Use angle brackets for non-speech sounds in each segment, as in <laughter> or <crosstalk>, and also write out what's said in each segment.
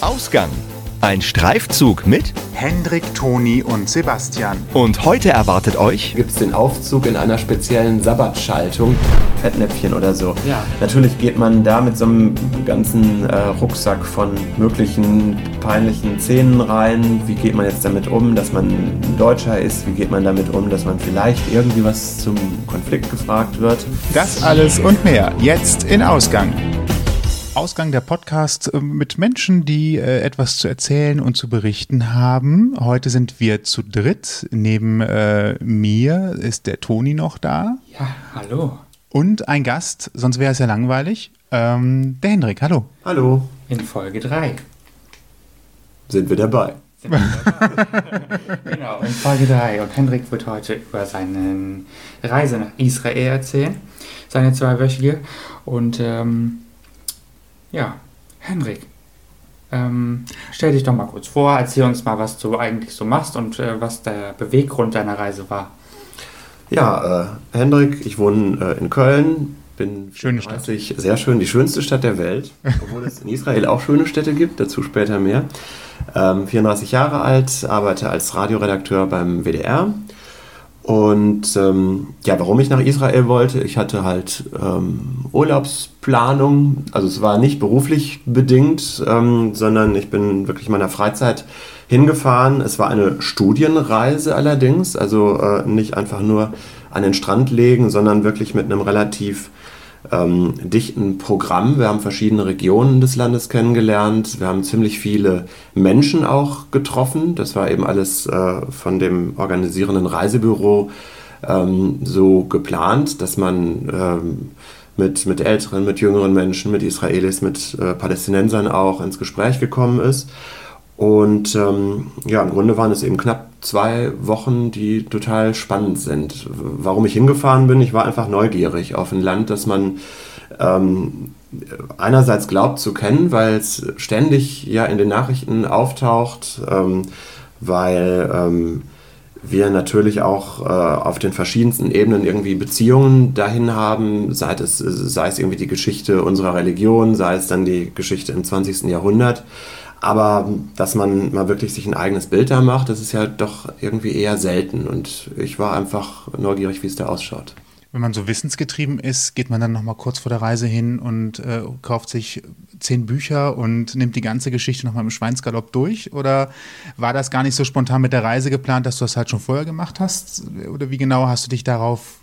Ausgang. Ein Streifzug mit Hendrik, Toni und Sebastian. und heute erwartet euch gibt es den Aufzug in einer speziellen Sabbatschaltung, Fettnäpfchen oder so. Ja. Natürlich geht man da mit so einem ganzen äh, Rucksack von möglichen peinlichen Szenen rein. Wie geht man jetzt damit um, dass man ein Deutscher ist? Wie geht man damit um, dass man vielleicht irgendwie was zum Konflikt gefragt wird? Das alles und mehr jetzt in Ausgang. Ausgang der Podcast äh, mit Menschen, die äh, etwas zu erzählen und zu berichten haben. Heute sind wir zu dritt. Neben äh, mir ist der Toni noch da Ja, hallo. und ein Gast, sonst wäre es ja langweilig. Ähm, der Hendrik, hallo. Hallo, In Folge 3. sind wir dabei. <laughs> Genau, in Folge 3. Und Hendrik wird heute über seine Reise nach Israel erzählen. Seine zweiwöchige. Und ähm, ja, Hendrik, ähm, stell dich doch mal kurz vor, erzähl uns mal, was du eigentlich so machst und äh, was der Beweggrund deiner Reise war. Ja, äh, Hendrik, ich wohne äh, in Köln. Bin Schöne Stadt. 34, Sehr schön, die schönste Stadt der Welt. <laughs> Obwohl es in Israel auch schöne Städte gibt, dazu später mehr. Ähm, 34 Jahre alt, arbeite als Radioredakteur beim WDR. Und ähm, ja, warum ich nach Israel wollte, ich hatte halt ähm, Urlaubsplanung. Also es war nicht beruflich bedingt, ähm, sondern ich bin wirklich in meiner Freizeit hingefahren. Es war eine Studienreise allerdings, also äh, nicht einfach nur an den Strand legen, sondern wirklich mit einem relativ ähm, dichten Programm. Wir haben verschiedene Regionen des Landes kennengelernt. Wir haben ziemlich viele Menschen auch getroffen. Das war eben alles äh, von dem organisierenden Reisebüro ähm, so geplant, dass man ähm, mit, mit älteren, mit jüngeren Menschen, mit Israelis, mit äh, Palästinensern auch ins Gespräch gekommen ist. Und ähm, ja, im Grunde waren es eben knapp zwei Wochen, die total spannend sind. Warum ich hingefahren bin, ich war einfach neugierig auf ein Land, das man ähm, einerseits glaubt zu kennen, weil es ständig ja in den Nachrichten auftaucht, ähm, weil ähm, wir natürlich auch äh, auf den verschiedensten Ebenen irgendwie Beziehungen dahin haben, sei es, sei es irgendwie die Geschichte unserer Religion, sei es dann die Geschichte im 20. Jahrhundert. Aber dass man mal wirklich sich ein eigenes Bild da macht, das ist ja doch irgendwie eher selten. Und ich war einfach neugierig, wie es da ausschaut. Wenn man so wissensgetrieben ist, geht man dann nochmal kurz vor der Reise hin und äh, kauft sich zehn Bücher und nimmt die ganze Geschichte nochmal im Schweinsgalopp durch? Oder war das gar nicht so spontan mit der Reise geplant, dass du das halt schon vorher gemacht hast? Oder wie genau hast du dich darauf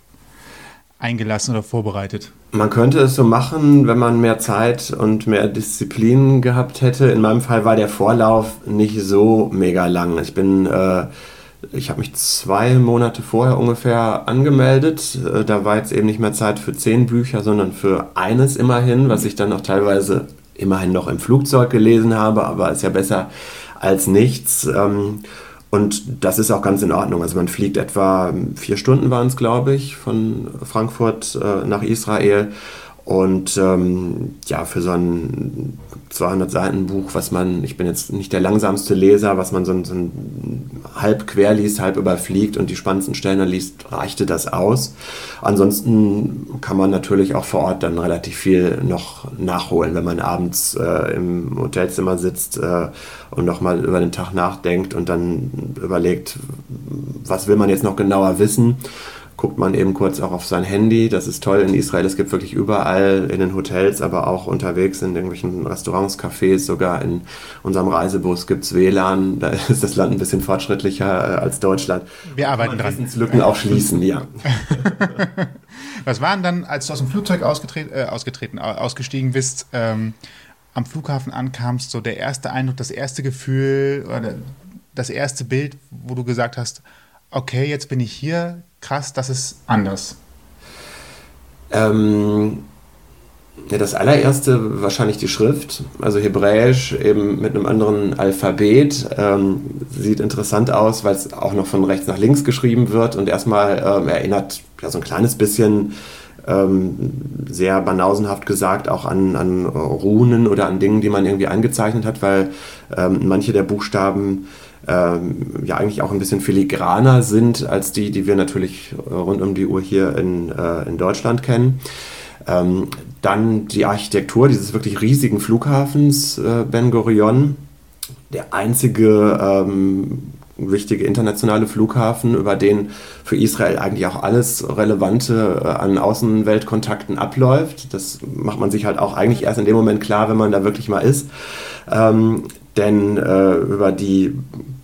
eingelassen oder vorbereitet? Man könnte es so machen, wenn man mehr Zeit und mehr Disziplin gehabt hätte. In meinem Fall war der Vorlauf nicht so mega lang. Ich bin, äh, ich habe mich zwei Monate vorher ungefähr angemeldet. Äh, da war jetzt eben nicht mehr Zeit für zehn Bücher, sondern für eines immerhin, was ich dann auch teilweise immerhin noch im Flugzeug gelesen habe, aber ist ja besser als nichts. Ähm, und das ist auch ganz in Ordnung. Also man fliegt etwa vier Stunden waren es, glaube ich, von Frankfurt äh, nach Israel. Und ähm, ja, für so ein 200 Seiten Buch, was man, ich bin jetzt nicht der langsamste Leser, was man so, so halb quer liest, halb überfliegt und die spannendsten Stellen dann liest, reichte das aus. Ansonsten kann man natürlich auch vor Ort dann relativ viel noch nachholen, wenn man abends äh, im Hotelzimmer sitzt äh, und nochmal über den Tag nachdenkt und dann überlegt, was will man jetzt noch genauer wissen guckt man eben kurz auch auf sein Handy. Das ist toll in Israel. Es gibt wirklich überall in den Hotels, aber auch unterwegs in irgendwelchen Restaurants, Cafés, sogar in unserem Reisebus gibt es WLAN. Da ist das Land ein bisschen fortschrittlicher äh, als Deutschland. Wir arbeiten man dran. Wissenslücken auch schließen, ja. <laughs> Was waren dann, als du aus dem Flugzeug ausgetreten, äh, ausgetreten, au- ausgestiegen bist, ähm, am Flughafen ankamst, so der erste Eindruck, das erste Gefühl oder das erste Bild, wo du gesagt hast, okay, jetzt bin ich hier, krass, das ist anders. Ähm, ja, das allererste wahrscheinlich die Schrift, also Hebräisch eben mit einem anderen Alphabet. Ähm, sieht interessant aus, weil es auch noch von rechts nach links geschrieben wird und erstmal ähm, erinnert ja so ein kleines bisschen ähm, sehr banausenhaft gesagt auch an, an Runen oder an Dingen, die man irgendwie eingezeichnet hat, weil ähm, manche der Buchstaben ähm, ja eigentlich auch ein bisschen filigraner sind als die, die wir natürlich rund um die Uhr hier in, äh, in Deutschland kennen. Ähm, dann die Architektur dieses wirklich riesigen Flughafens äh, Ben Gurion. der einzige ähm, wichtige internationale Flughafen, über den für Israel eigentlich auch alles Relevante äh, an Außenweltkontakten abläuft. Das macht man sich halt auch eigentlich erst in dem Moment klar, wenn man da wirklich mal ist. Ähm, denn äh, über die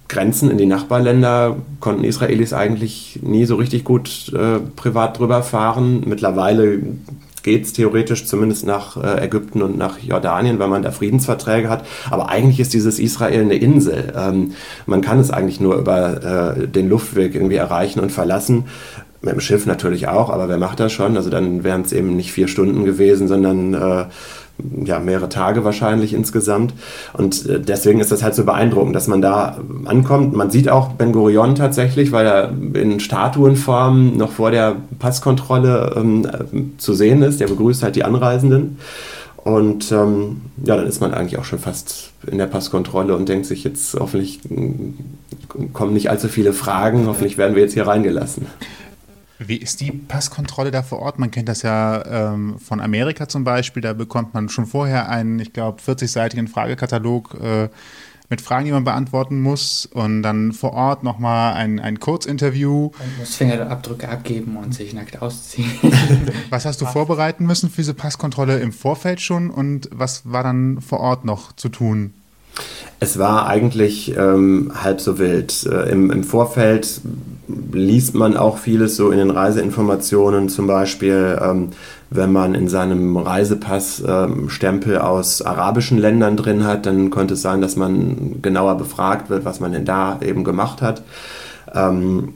Grenzen in die Nachbarländer konnten Israelis eigentlich nie so richtig gut äh, privat drüber fahren. Mittlerweile geht es theoretisch zumindest nach äh, Ägypten und nach Jordanien, weil man da Friedensverträge hat. Aber eigentlich ist dieses Israel eine Insel. Ähm, man kann es eigentlich nur über äh, den Luftweg irgendwie erreichen und verlassen. Mit dem Schiff natürlich auch, aber wer macht das schon? Also dann wären es eben nicht vier Stunden gewesen, sondern äh, ja, mehrere Tage wahrscheinlich insgesamt. Und äh, deswegen ist das halt so beeindruckend, dass man da ankommt. Man sieht auch Ben Gurion tatsächlich, weil er in Statuenform noch vor der Passkontrolle ähm, zu sehen ist. Der begrüßt halt die Anreisenden. Und ähm, ja, dann ist man eigentlich auch schon fast in der Passkontrolle und denkt sich jetzt, hoffentlich mm, kommen nicht allzu viele Fragen, hoffentlich werden wir jetzt hier reingelassen. Wie ist die Passkontrolle da vor Ort? Man kennt das ja ähm, von Amerika zum Beispiel. Da bekommt man schon vorher einen, ich glaube, 40-seitigen Fragekatalog äh, mit Fragen, die man beantworten muss. Und dann vor Ort nochmal ein, ein Kurzinterview. Man muss Fingerabdrücke abgeben und sich nackt ausziehen. <laughs> was hast du vorbereiten müssen für diese Passkontrolle im Vorfeld schon? Und was war dann vor Ort noch zu tun? Es war eigentlich ähm, halb so wild. Äh, im, Im Vorfeld liest man auch vieles so in den Reiseinformationen, zum Beispiel, ähm, wenn man in seinem Reisepass ähm, Stempel aus arabischen Ländern drin hat, dann könnte es sein, dass man genauer befragt wird, was man denn da eben gemacht hat. Ähm,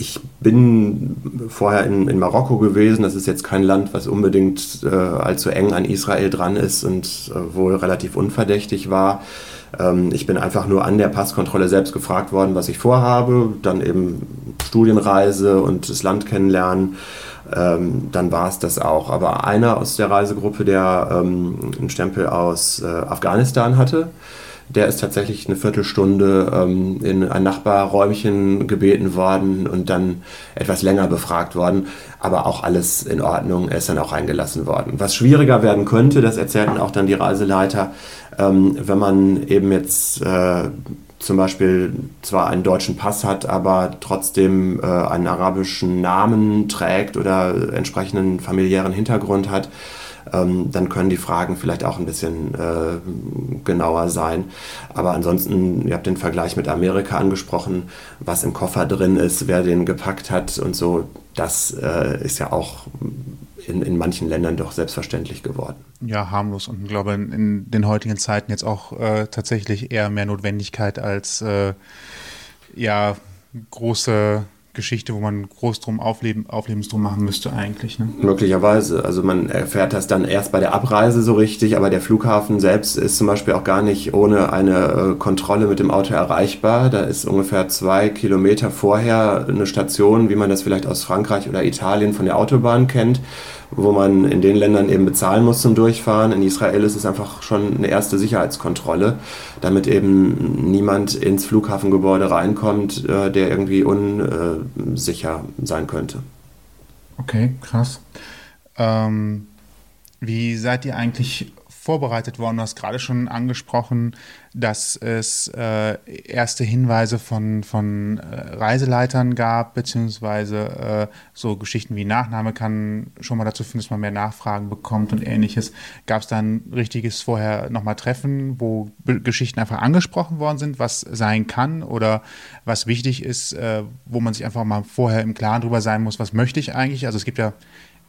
ich bin vorher in, in, Marokko gewesen. Das ist jetzt kein Land, was unbedingt äh, allzu eng an Israel dran ist und äh, wohl relativ unverdächtig war. Ähm, ich bin einfach nur an der Passkontrolle selbst gefragt worden, was ich vorhabe. Dann eben Studienreise und das Land kennenlernen. Ähm, dann war es das auch. Aber einer aus der Reisegruppe, der ähm, einen Stempel aus äh, Afghanistan hatte, der ist tatsächlich eine Viertelstunde ähm, in ein Nachbarräumchen gebeten worden und dann etwas länger befragt worden. Aber auch alles in Ordnung. Er ist dann auch eingelassen worden. Was schwieriger werden könnte, das erzählten auch dann die Reiseleiter, ähm, wenn man eben jetzt äh, zum Beispiel zwar einen deutschen Pass hat, aber trotzdem äh, einen arabischen Namen trägt oder entsprechenden familiären Hintergrund hat, ähm, dann können die Fragen vielleicht auch ein bisschen äh, genauer sein. Aber ansonsten, ihr habt den Vergleich mit Amerika angesprochen, was im Koffer drin ist, wer den gepackt hat und so, das äh, ist ja auch in, in manchen Ländern doch selbstverständlich geworden. Ja, harmlos und ich glaube in, den heutigen Zeiten jetzt auch äh, tatsächlich eher mehr Notwendigkeit als äh, ja große Geschichte, wo man groß drum Aufleben, Auflebensdrum machen müsste eigentlich. Ne? Möglicherweise. Also man erfährt das dann erst bei der Abreise so richtig, aber der Flughafen selbst ist zum Beispiel auch gar nicht ohne eine äh, Kontrolle mit dem Auto erreichbar. Da ist ungefähr zwei Kilometer vorher eine Station, wie man das vielleicht aus Frankreich oder Italien von der Autobahn kennt wo man in den Ländern eben bezahlen muss zum Durchfahren. In Israel ist es einfach schon eine erste Sicherheitskontrolle, damit eben niemand ins Flughafengebäude reinkommt, äh, der irgendwie unsicher sein könnte. Okay, krass. Ähm, wie seid ihr eigentlich vorbereitet worden. Du hast gerade schon angesprochen, dass es äh, erste Hinweise von, von äh, Reiseleitern gab, beziehungsweise äh, so Geschichten wie Nachname kann schon mal dazu führen, dass man mehr Nachfragen bekommt und ähnliches. Gab es da ein richtiges vorher nochmal Treffen, wo Geschichten einfach angesprochen worden sind, was sein kann oder was wichtig ist, äh, wo man sich einfach mal vorher im Klaren drüber sein muss, was möchte ich eigentlich? Also es gibt ja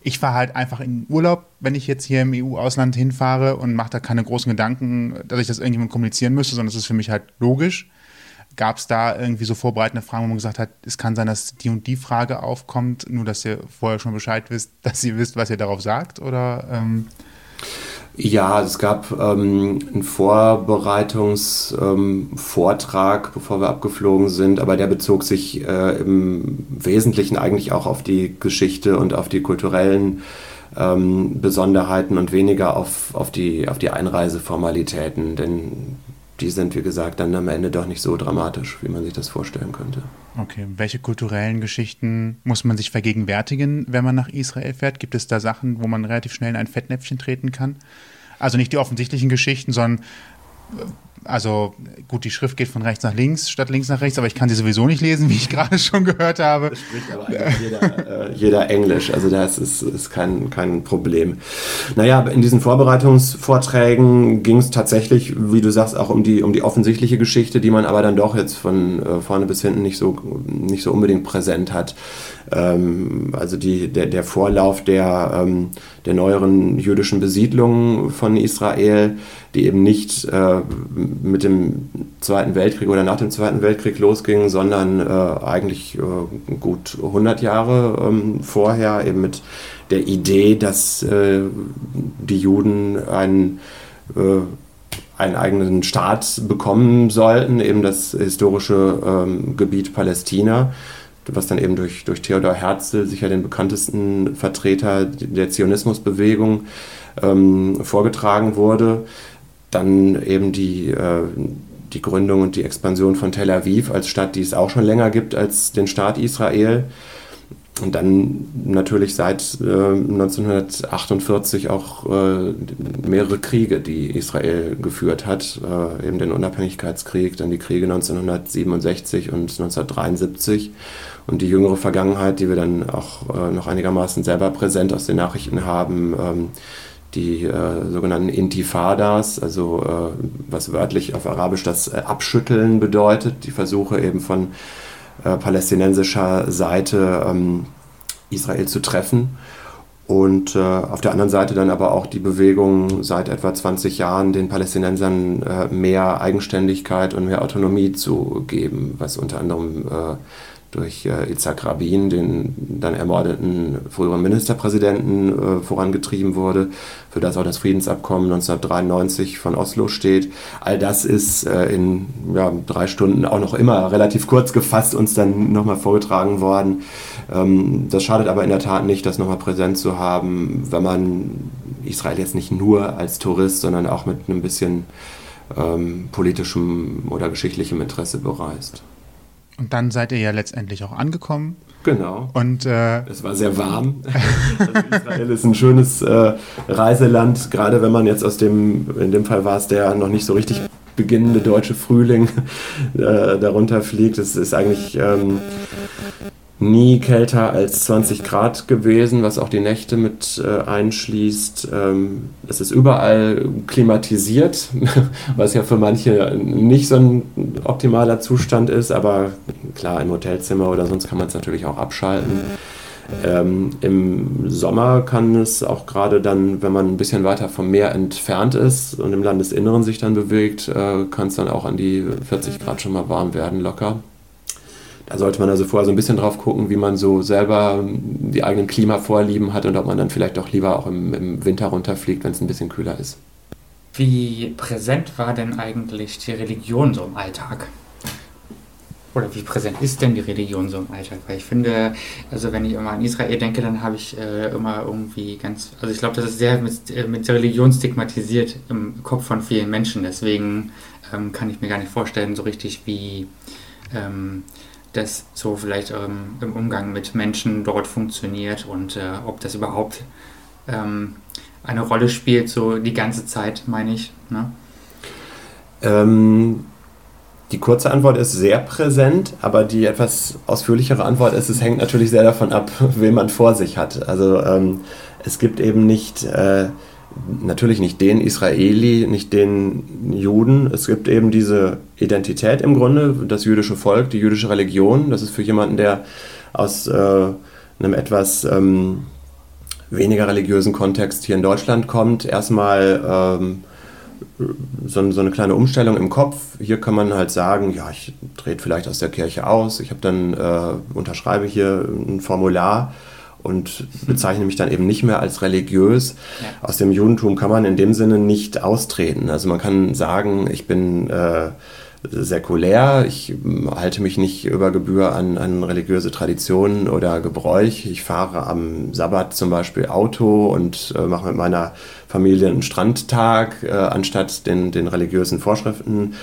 ich fahre halt einfach in Urlaub, wenn ich jetzt hier im EU-Ausland hinfahre und mache da keine großen Gedanken, dass ich das irgendjemandem kommunizieren müsste, sondern es ist für mich halt logisch. Gab es da irgendwie so vorbereitende Fragen, wo man gesagt hat, es kann sein, dass die und die Frage aufkommt, nur dass ihr vorher schon Bescheid wisst, <laughs> dass ihr wisst, was ihr darauf sagt? Oder ähm ja, es gab ähm, einen Vorbereitungsvortrag, ähm, bevor wir abgeflogen sind, aber der bezog sich äh, im Wesentlichen eigentlich auch auf die Geschichte und auf die kulturellen ähm, Besonderheiten und weniger auf, auf, die, auf die Einreiseformalitäten, denn die sind, wie gesagt, dann am Ende doch nicht so dramatisch, wie man sich das vorstellen könnte. Okay, welche kulturellen Geschichten muss man sich vergegenwärtigen, wenn man nach Israel fährt? Gibt es da Sachen, wo man relativ schnell in ein Fettnäpfchen treten kann? Also nicht die offensichtlichen Geschichten, sondern äh, also gut, die Schrift geht von rechts nach links statt links nach rechts, aber ich kann sie sowieso nicht lesen, <laughs> wie ich gerade schon gehört habe. Das spricht aber jeder, äh, jeder Englisch, also das ist, ist kein, kein Problem. Naja, in diesen Vorbereitungsvorträgen ging es tatsächlich, wie du sagst, auch um die, um die offensichtliche Geschichte, die man aber dann doch jetzt von äh, vorne bis hinten nicht so, nicht so unbedingt präsent hat. Ähm, also die, der, der Vorlauf der, ähm, der neueren jüdischen Besiedlung von Israel, die eben nicht äh, mit dem Zweiten Weltkrieg oder nach dem Zweiten Weltkrieg losging, sondern äh, eigentlich äh, gut 100 Jahre ähm, vorher eben mit der Idee, dass äh, die Juden einen äh, einen eigenen Staat bekommen sollten, eben das historische ähm, Gebiet Palästina was dann eben durch, durch Theodor Herzl, sicher den bekanntesten Vertreter der Zionismusbewegung, ähm, vorgetragen wurde. Dann eben die, äh, die Gründung und die Expansion von Tel Aviv als Stadt, die es auch schon länger gibt als den Staat Israel. Und dann natürlich seit äh, 1948 auch äh, mehrere Kriege, die Israel geführt hat. Äh, eben den Unabhängigkeitskrieg, dann die Kriege 1967 und 1973 und die jüngere Vergangenheit, die wir dann auch äh, noch einigermaßen selber präsent aus den Nachrichten haben, ähm, die äh, sogenannten Intifadas, also äh, was wörtlich auf Arabisch das äh, Abschütteln bedeutet, die Versuche eben von äh, palästinensischer Seite ähm, Israel zu treffen. Und äh, auf der anderen Seite dann aber auch die Bewegung seit etwa 20 Jahren den Palästinensern äh, mehr Eigenständigkeit und mehr Autonomie zu geben, was unter anderem äh, durch äh, Itzhak Rabin, den dann ermordeten früheren Ministerpräsidenten, äh, vorangetrieben wurde, für das auch das Friedensabkommen 1993 von Oslo steht. All das ist äh, in ja, drei Stunden auch noch immer relativ kurz gefasst uns dann nochmal vorgetragen worden. Ähm, das schadet aber in der Tat nicht, das nochmal präsent zu haben, wenn man Israel jetzt nicht nur als Tourist, sondern auch mit einem bisschen ähm, politischem oder geschichtlichem Interesse bereist. Und dann seid ihr ja letztendlich auch angekommen. Genau. Und äh, es war sehr warm. <laughs> also Israel ist ein schönes äh, Reiseland, gerade wenn man jetzt aus dem, in dem Fall war es der noch nicht so richtig beginnende deutsche Frühling äh, darunter fliegt. Es ist eigentlich ähm, nie kälter als 20 Grad gewesen, was auch die Nächte mit äh, einschließt. Ähm, es ist überall klimatisiert, <laughs> was ja für manche nicht so ein optimaler Zustand ist, aber klar, im Hotelzimmer oder sonst kann man es natürlich auch abschalten. Ähm, Im Sommer kann es auch gerade dann, wenn man ein bisschen weiter vom Meer entfernt ist und im Landesinneren sich dann bewegt, äh, kann es dann auch an die 40 Grad schon mal warm werden, locker. Da sollte man also vorher so ein bisschen drauf gucken, wie man so selber die eigenen Klimavorlieben hat und ob man dann vielleicht auch lieber auch im, im Winter runterfliegt, wenn es ein bisschen kühler ist. Wie präsent war denn eigentlich die Religion so im Alltag? Oder wie präsent ist denn die Religion so im Alltag? Weil ich finde, also wenn ich immer an Israel denke, dann habe ich äh, immer irgendwie ganz, also ich glaube, das ist sehr mit, äh, mit Religion stigmatisiert im Kopf von vielen Menschen. Deswegen ähm, kann ich mir gar nicht vorstellen, so richtig wie ähm, das so vielleicht ähm, im Umgang mit Menschen dort funktioniert und äh, ob das überhaupt ähm, eine Rolle spielt, so die ganze Zeit, meine ich. Ne? Ähm, die kurze Antwort ist sehr präsent, aber die etwas ausführlichere Antwort ist, es hängt natürlich sehr davon ab, <laughs> wen man vor sich hat. Also ähm, es gibt eben nicht äh, natürlich nicht den Israeli, nicht den Juden. Es gibt eben diese Identität im Grunde, das jüdische Volk, die jüdische Religion. Das ist für jemanden, der aus äh, einem etwas ähm, weniger religiösen Kontext hier in Deutschland kommt, erstmal ähm, so, so, eine kleine Umstellung im Kopf. Hier kann man halt sagen, ja, ich trete vielleicht aus der Kirche aus, ich habe dann äh, unterschreibe hier ein Formular und bezeichne mich dann eben nicht mehr als religiös. Ja. Aus dem Judentum kann man in dem Sinne nicht austreten. Also man kann sagen, ich bin äh, säkulär, ich halte mich nicht über Gebühr an, an religiöse Traditionen oder Gebräuch. Ich fahre am Sabbat zum Beispiel Auto und äh, mache mit meiner Familienstrandtag, äh, anstatt den, den religiösen Vorschriften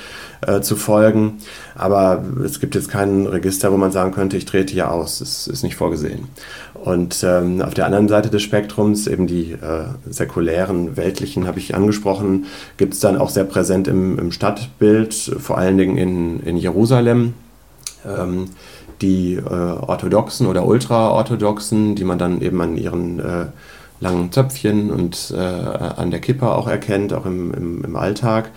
äh, zu folgen. Aber es gibt jetzt kein Register, wo man sagen könnte, ich trete hier aus. Das ist nicht vorgesehen. Und ähm, auf der anderen Seite des Spektrums, eben die äh, säkulären, weltlichen, habe ich angesprochen, gibt es dann auch sehr präsent im, im, Stadtbild, vor allen Dingen in, in Jerusalem. Ähm, die äh, orthodoxen oder ultraorthodoxen, die man dann eben an ihren äh, langen Zöpfchen und äh, an der Kippe auch erkennt, auch im, im, im Alltag.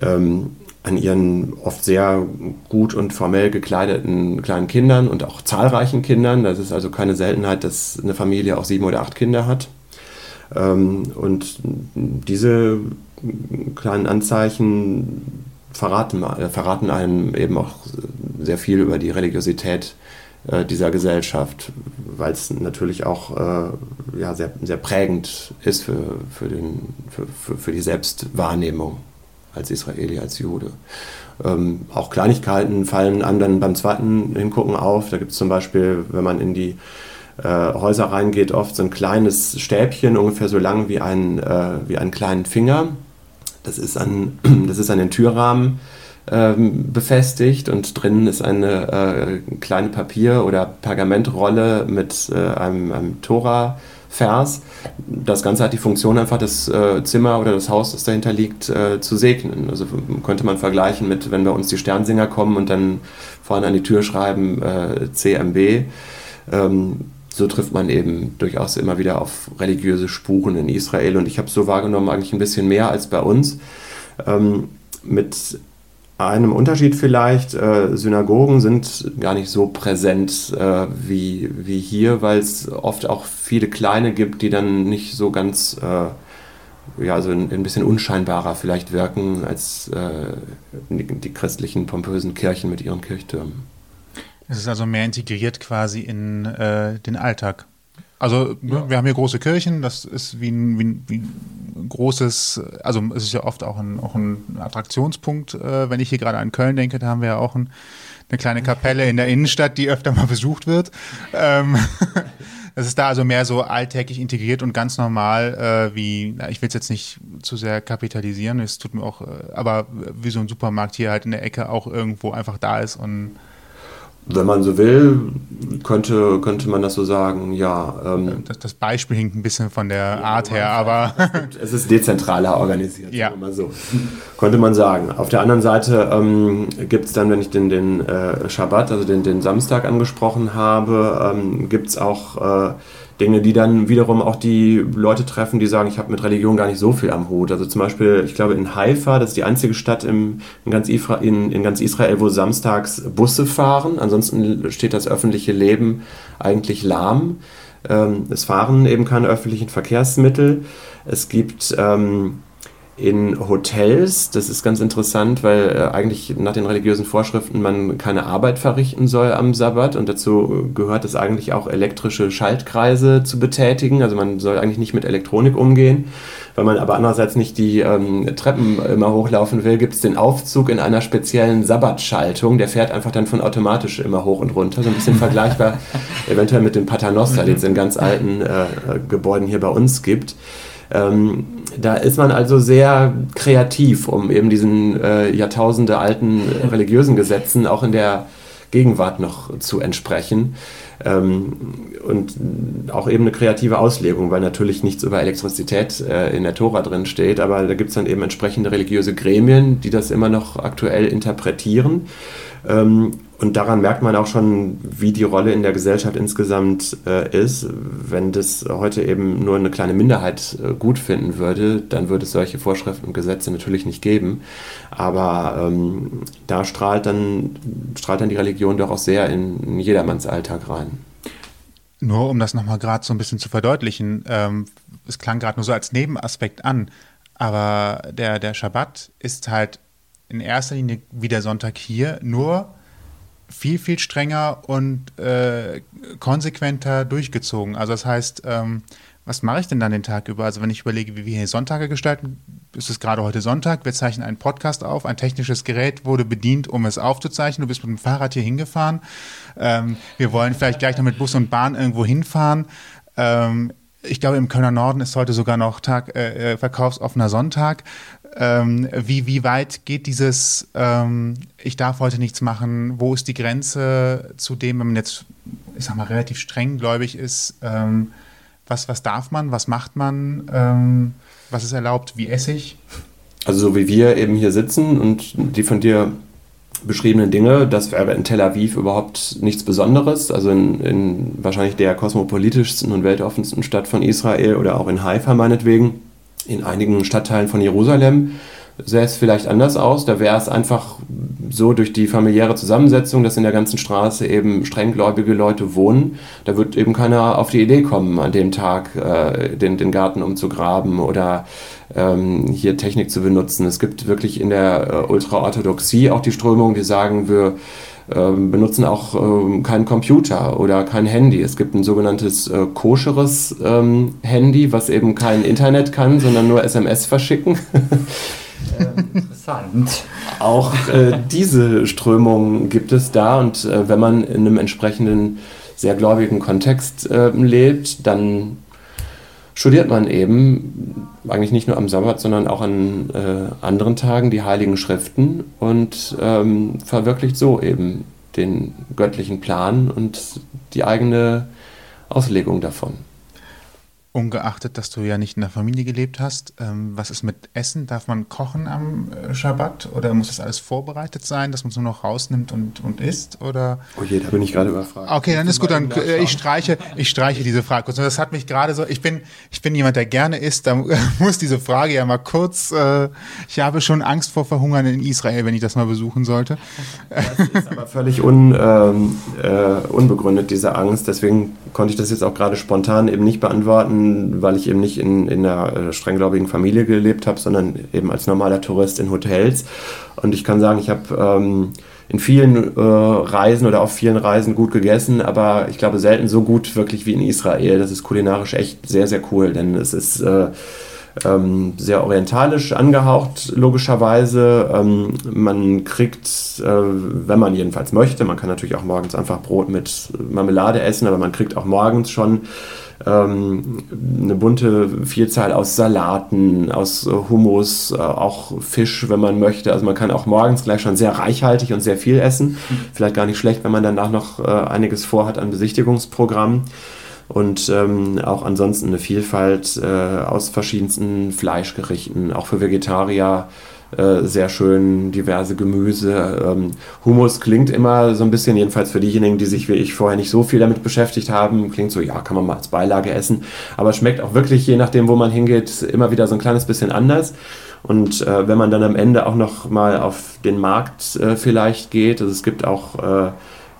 Ähm, an ihren oft sehr gut und formell gekleideten kleinen Kindern und auch zahlreichen Kindern. Das ist also keine Seltenheit, dass eine Familie auch sieben oder acht Kinder hat. Ähm, und diese kleinen Anzeichen verraten, äh, verraten einem eben auch sehr viel über die Religiosität äh, dieser Gesellschaft, weil es natürlich auch äh, ja, sehr, sehr prägend ist für, für, den, für, für, für die Selbstwahrnehmung als Israeli, als Jude. Ähm, auch Kleinigkeiten fallen einem dann beim zweiten Hingucken auf. Da gibt es zum Beispiel, wenn man in die äh, Häuser reingeht, oft so ein kleines Stäbchen, ungefähr so lang wie ein, äh, wie einen kleinen Finger. Das ist an, <clears throat> das ist an den Türrahmen ähm, befestigt und drinnen ist eine äh, kleine Papier- oder Pergamentrolle mit äh, einem, einem Tora. Vers. Das Ganze hat die Funktion, einfach das äh, Zimmer oder das Haus, das dahinter liegt, äh, zu segnen. Also könnte man vergleichen mit, wenn bei uns die Sternsinger kommen und dann vorne an die Tür schreiben äh, CMB. Ähm, so trifft man eben durchaus immer wieder auf religiöse Spuren in Israel. Und ich habe es so wahrgenommen, eigentlich ein bisschen mehr als bei uns. Ähm, mit einem Unterschied vielleicht, äh, Synagogen sind gar nicht so präsent äh, wie, wie hier, weil es oft auch viele kleine gibt, die dann nicht so ganz, äh, ja, also ein, ein, bisschen unscheinbarer vielleicht wirken als äh, die, die, christlichen pompösen Kirchen mit ihren Kirchtürmen. Es ist also mehr integriert quasi in äh, den Alltag. Also ja. wir haben hier große Kirchen, das ist wie ein, wie ein, wie ein großes, also es ist ja oft auch ein, auch ein Attraktionspunkt. Äh, wenn ich hier gerade an Köln denke, da haben wir ja auch ein, eine kleine Kapelle in der Innenstadt, die öfter mal besucht wird. Ähm, <laughs> das ist da also mehr so alltäglich integriert und ganz normal, äh, wie, na, ich will es jetzt nicht zu sehr kapitalisieren, es tut mir auch, äh, aber wie so ein Supermarkt hier halt in der Ecke auch irgendwo einfach da ist und wenn man so will, könnte, könnte man das so sagen, ja. Ähm, das, das, Beispiel hinkt ein bisschen von der ja, Art her, aber. <laughs> Es ist dezentraler organisiert, ja. mal so. Könnte man sagen. Auf der anderen Seite ähm, gibt es dann, wenn ich den, den äh, Schabbat, also den, den Samstag angesprochen habe, ähm, gibt es auch. Äh, Dinge, die dann wiederum auch die Leute treffen, die sagen, ich habe mit Religion gar nicht so viel am Hut. Also zum Beispiel, ich glaube in Haifa, das ist die einzige Stadt im, in, ganz in, in ganz Israel, wo samstags Busse fahren. Ansonsten steht das öffentliche Leben eigentlich lahm. Ähm, es fahren eben keine öffentlichen Verkehrsmittel. Es gibt... Ähm, in Hotels. Das ist ganz interessant, weil äh, eigentlich nach den religiösen Vorschriften man keine Arbeit verrichten soll am Sabbat und dazu gehört es eigentlich auch elektrische Schaltkreise zu betätigen. Also man soll eigentlich nicht mit Elektronik umgehen. Wenn man aber andererseits nicht die ähm, Treppen immer hochlaufen will, gibt es den Aufzug in einer speziellen Sabbatschaltung. Der fährt einfach dann von automatisch immer hoch und runter. So ein bisschen vergleichbar <laughs> eventuell mit dem Paternoster, den es in ganz alten äh, Gebäuden hier bei uns gibt. Ähm, da ist man also sehr kreativ, um eben diesen äh, Jahrtausende alten religiösen Gesetzen auch in der Gegenwart noch zu entsprechen. Ähm, und auch eben eine kreative Auslegung, weil natürlich nichts über Elektrizität äh, in der Tora drin steht, aber da gibt es dann eben entsprechende religiöse Gremien, die das immer noch aktuell interpretieren. Ähm, und daran merkt man auch schon, wie die Rolle in der Gesellschaft insgesamt äh, ist. Wenn das heute eben nur eine kleine Minderheit äh, gut finden würde, dann würde es solche Vorschriften und Gesetze natürlich nicht geben. Aber ähm, da strahlt dann, strahlt dann die Religion doch auch sehr in, in jedermanns Alltag rein. Nur um das nochmal gerade so ein bisschen zu verdeutlichen, ähm, es klang gerade nur so als Nebenaspekt an, aber der, der Schabbat ist halt in erster Linie wie der Sonntag hier, nur viel, viel strenger und äh, konsequenter durchgezogen. Also das heißt, ähm, was mache ich denn dann den Tag über? Also wenn ich überlege, wie wir hier Sonntage gestalten, ist es gerade heute Sonntag, wir zeichnen einen Podcast auf, ein technisches Gerät wurde bedient, um es aufzuzeichnen. Du bist mit dem Fahrrad hier hingefahren. Ähm, wir wollen vielleicht gleich noch mit Bus und Bahn irgendwo hinfahren. Ähm, ich glaube, im Kölner Norden ist heute sogar noch Tag, äh, äh, verkaufsoffener Sonntag. Ähm, wie, wie weit geht dieses, ähm, ich darf heute nichts machen? Wo ist die Grenze zu dem, wenn man jetzt, ich sag mal, relativ streng gläubig ist? Ähm, was, was darf man? Was macht man? Ähm, was ist erlaubt? Wie esse ich? Also so wie wir eben hier sitzen und die von dir beschriebenen Dinge, das wäre in Tel Aviv überhaupt nichts Besonderes. Also in, in wahrscheinlich der kosmopolitischsten und weltoffensten Stadt von Israel oder auch in Haifa meinetwegen, in einigen Stadtteilen von Jerusalem sähe es vielleicht anders aus. Da wäre es einfach so durch die familiäre Zusammensetzung, dass in der ganzen Straße eben strenggläubige Leute wohnen. Da wird eben keiner auf die Idee kommen, an dem Tag äh, den, den Garten umzugraben oder ähm, hier Technik zu benutzen. Es gibt wirklich in der äh, Ultraorthodoxie auch die Strömung, die sagen, wir benutzen auch ähm, keinen Computer oder kein Handy. Es gibt ein sogenanntes äh, koscheres ähm, Handy, was eben kein Internet kann, sondern nur SMS verschicken. <laughs> interessant. Auch äh, diese Strömung gibt es da und äh, wenn man in einem entsprechenden sehr gläubigen Kontext äh, lebt, dann studiert man eben eigentlich nicht nur am Sabbat, sondern auch an äh, anderen Tagen die heiligen Schriften und ähm, verwirklicht so eben den göttlichen Plan und die eigene Auslegung davon. Ungeachtet, dass du ja nicht in der Familie gelebt hast, ähm, was ist mit Essen? Darf man kochen am äh, Schabbat oder muss das alles vorbereitet sein, dass man es nur noch rausnimmt und, und isst? Oder? Oh je, da bin ich gerade überfragt. Okay, dann ist gut, dann äh, ich streiche, ich streiche diese Frage kurz. Das hat mich gerade so, ich bin, ich bin jemand, der gerne isst, da <laughs> muss diese Frage ja mal kurz, äh, ich habe schon Angst vor Verhungern in Israel, wenn ich das mal besuchen sollte. Das ist aber völlig un, ähm, äh, unbegründet, diese Angst. Deswegen konnte ich das jetzt auch gerade spontan eben nicht beantworten weil ich eben nicht in, in einer äh, strenggläubigen Familie gelebt habe, sondern eben als normaler Tourist in Hotels. Und ich kann sagen, ich habe ähm, in vielen äh, Reisen oder auf vielen Reisen gut gegessen, aber ich glaube selten so gut wirklich wie in Israel. Das ist kulinarisch echt sehr, sehr cool, denn es ist äh, ähm, sehr orientalisch angehaucht, logischerweise. Ähm, man kriegt, äh, wenn man jedenfalls möchte, man kann natürlich auch morgens einfach Brot mit Marmelade essen, aber man kriegt auch morgens schon ähm, eine bunte Vielzahl aus Salaten, aus Hummus, äh, auch Fisch, wenn man möchte. Also man kann auch morgens gleich schon sehr reichhaltig und sehr viel essen. Vielleicht gar nicht schlecht, wenn man danach noch äh, einiges vorhat an Besichtigungsprogrammen und ähm, auch ansonsten eine Vielfalt äh, aus verschiedensten Fleischgerichten, auch für Vegetarier äh, sehr schön diverse Gemüse. Ähm, Hummus klingt immer so ein bisschen, jedenfalls für diejenigen, die sich wie ich vorher nicht so viel damit beschäftigt haben, klingt so, ja, kann man mal als Beilage essen. Aber schmeckt auch wirklich, je nachdem, wo man hingeht, immer wieder so ein kleines bisschen anders. Und äh, wenn man dann am Ende auch noch mal auf den Markt äh, vielleicht geht, also es gibt auch äh,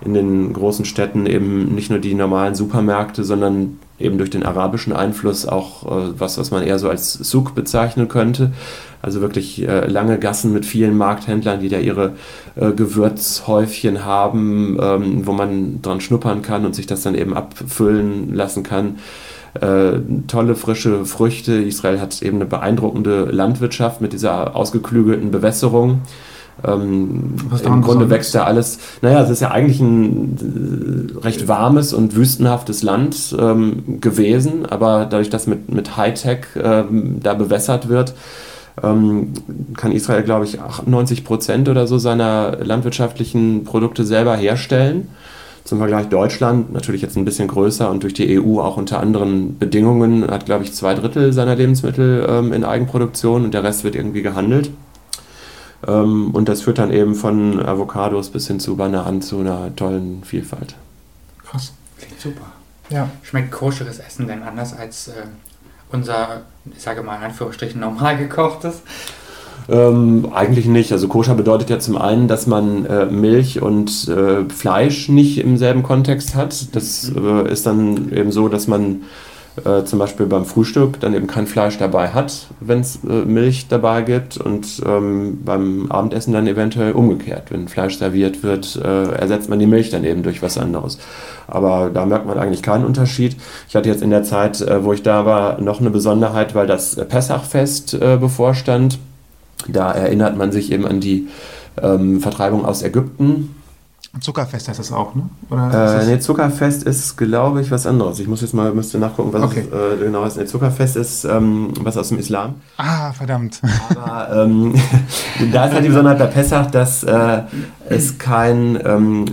in den großen Städten eben nicht nur die normalen Supermärkte, sondern eben durch den arabischen Einfluss auch äh, was, was man eher so als Souk bezeichnen könnte. Also wirklich äh, lange Gassen mit vielen Markthändlern, die da ihre äh, Gewürzhäufchen haben, ähm, wo man dran schnuppern kann und sich das dann eben abfüllen lassen kann. Äh, tolle frische Früchte. Israel hat eben eine beeindruckende Landwirtschaft mit dieser ausgeklügelten Bewässerung. Ähm, Im Grunde wächst ja alles. Naja, es ist ja eigentlich ein äh, recht warmes und wüstenhaftes Land ähm, gewesen, aber dadurch, dass mit, mit Hightech ähm, da bewässert wird, ähm, kann Israel, glaube ich, 98 Prozent oder so seiner landwirtschaftlichen Produkte selber herstellen. Zum Vergleich Deutschland, natürlich jetzt ein bisschen größer und durch die EU auch unter anderen Bedingungen, hat, glaube ich, zwei Drittel seiner Lebensmittel ähm, in Eigenproduktion und der Rest wird irgendwie gehandelt. Ähm, und das führt dann eben von Avocados bis hin zu Bananen zu einer tollen Vielfalt. Krass, klingt super. Ja. Schmeckt koscheres Essen denn anders als äh, unser, ich sage mal in Anführungsstrichen, normal gekochtes? Ähm, eigentlich nicht. Also koscher bedeutet ja zum einen, dass man äh, Milch und äh, Fleisch nicht im selben Kontext hat. Das mhm. äh, ist dann eben so, dass man äh, zum Beispiel beim Frühstück dann eben kein Fleisch dabei hat, wenn es äh, Milch dabei gibt und ähm, beim Abendessen dann eventuell umgekehrt. Wenn Fleisch serviert wird, äh, ersetzt man die Milch dann eben durch was anderes. Aber da merkt man eigentlich keinen Unterschied. Ich hatte jetzt in der Zeit, äh, wo ich da war, noch eine Besonderheit, weil das Pessachfest äh, bevorstand. Da erinnert man sich eben an die ähm, Vertreibung aus Ägypten Zuckerfest heißt das auch, ne? Oder äh, nee, Zuckerfest ist, glaube ich, was anderes. Ich muss jetzt mal müsste nachgucken, was okay. es äh, genau ist. Nee, Zuckerfest ist ähm, was aus dem Islam. Ah, verdammt. Aber ähm, <laughs> da ist halt die Besonderheit bei Pessach, dass äh, es kein ähm,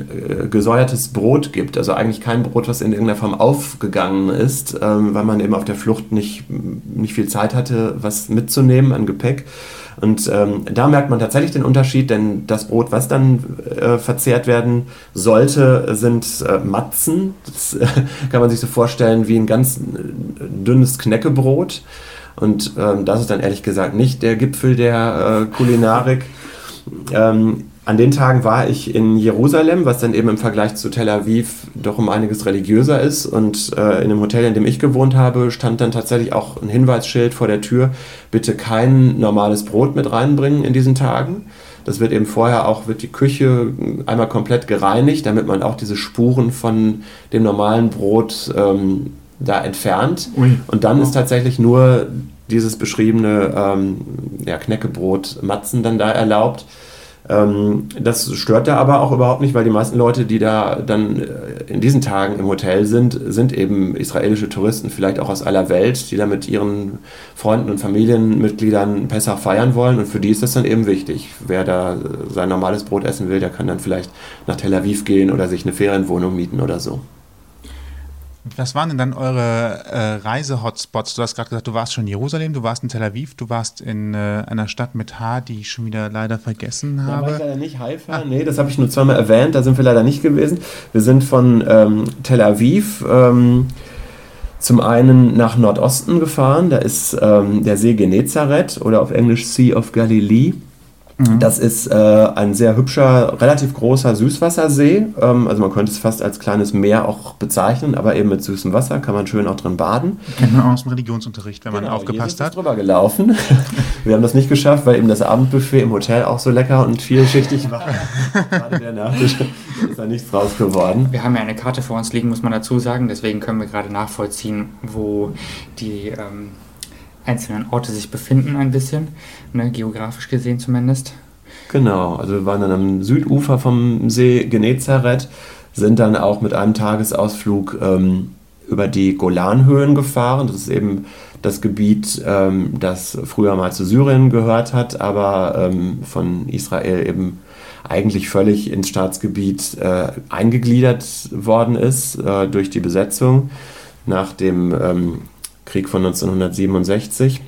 gesäuertes Brot gibt. Also eigentlich kein Brot, was in irgendeiner Form aufgegangen ist, ähm, weil man eben auf der Flucht nicht, nicht viel Zeit hatte, was mitzunehmen an Gepäck. Und ähm, da merkt man tatsächlich den Unterschied, denn das Brot, was dann äh, verzehrt werden sollte, sind äh, Matzen. Das äh, <laughs> kann man sich so vorstellen wie ein ganz äh, dünnes Knäckebrot. Und ähm, das ist dann ehrlich gesagt nicht der Gipfel der äh, Kulinarik. Ähm, an den Tagen war ich in Jerusalem, was dann eben im Vergleich zu Tel Aviv doch um einiges religiöser ist. Und äh, in dem Hotel, in dem ich gewohnt habe, stand dann tatsächlich auch ein Hinweisschild vor der Tür, bitte kein normales Brot mit reinbringen in diesen Tagen. Das wird eben vorher auch, wird die Küche einmal komplett gereinigt, damit man auch diese Spuren von dem normalen Brot ähm, da entfernt. Ui. Und dann ist tatsächlich nur dieses beschriebene ähm, ja, Knäckebrot Matzen dann da erlaubt. Ähm, das stört da aber auch überhaupt nicht, weil die meisten Leute, die da dann äh, in diesen Tagen im Hotel sind, sind eben israelische Touristen, vielleicht auch aus aller Welt, die da mit ihren Freunden und Familienmitgliedern Pessach feiern wollen. Und für die ist das dann eben wichtig. Wer da sein normales Brot essen will, der kann dann vielleicht nach Tel Aviv gehen oder sich eine Ferienwohnung mieten oder so. Was waren denn dann eure äh, Reise-Hotspots? Du hast gerade gesagt, du warst schon in Jerusalem, du warst in Tel Aviv, du warst in äh, einer Stadt mit H, die ich schon wieder leider vergessen habe. Da war ich leider nicht, Haifa. Ah. Nee, das habe ich nur zweimal erwähnt, da sind wir leider nicht gewesen. Wir sind von ähm, Tel Aviv ähm, zum einen nach Nordosten gefahren, da ist ähm, der See Genezareth oder auf Englisch Sea of Galilee. Mhm. Das ist äh, ein sehr hübscher, relativ großer Süßwassersee. Ähm, also man könnte es fast als kleines Meer auch bezeichnen, aber eben mit süßem Wasser kann man schön auch drin baden. Kennt man aus dem Religionsunterricht, wenn genau, man aufgepasst hat. drüber gelaufen. <laughs> Wir haben das nicht geschafft, weil eben das Abendbuffet im Hotel auch so lecker und vielschichtig war. Gerade der Nachtisch ist da nichts draus geworden. Wir haben ja eine Karte vor uns liegen, muss man dazu sagen. Deswegen können wir gerade nachvollziehen, wo die ähm, einzelnen Orte sich befinden, ein bisschen, ne, geografisch gesehen zumindest. Genau, also wir waren dann am Südufer vom See Genezareth, sind dann auch mit einem Tagesausflug ähm, über die Golanhöhen gefahren. Das ist eben das Gebiet, ähm, das früher mal zu Syrien gehört hat, aber ähm, von Israel eben eigentlich völlig ins Staatsgebiet äh, eingegliedert worden ist äh, durch die Besetzung nach dem ähm, Krieg von 1967.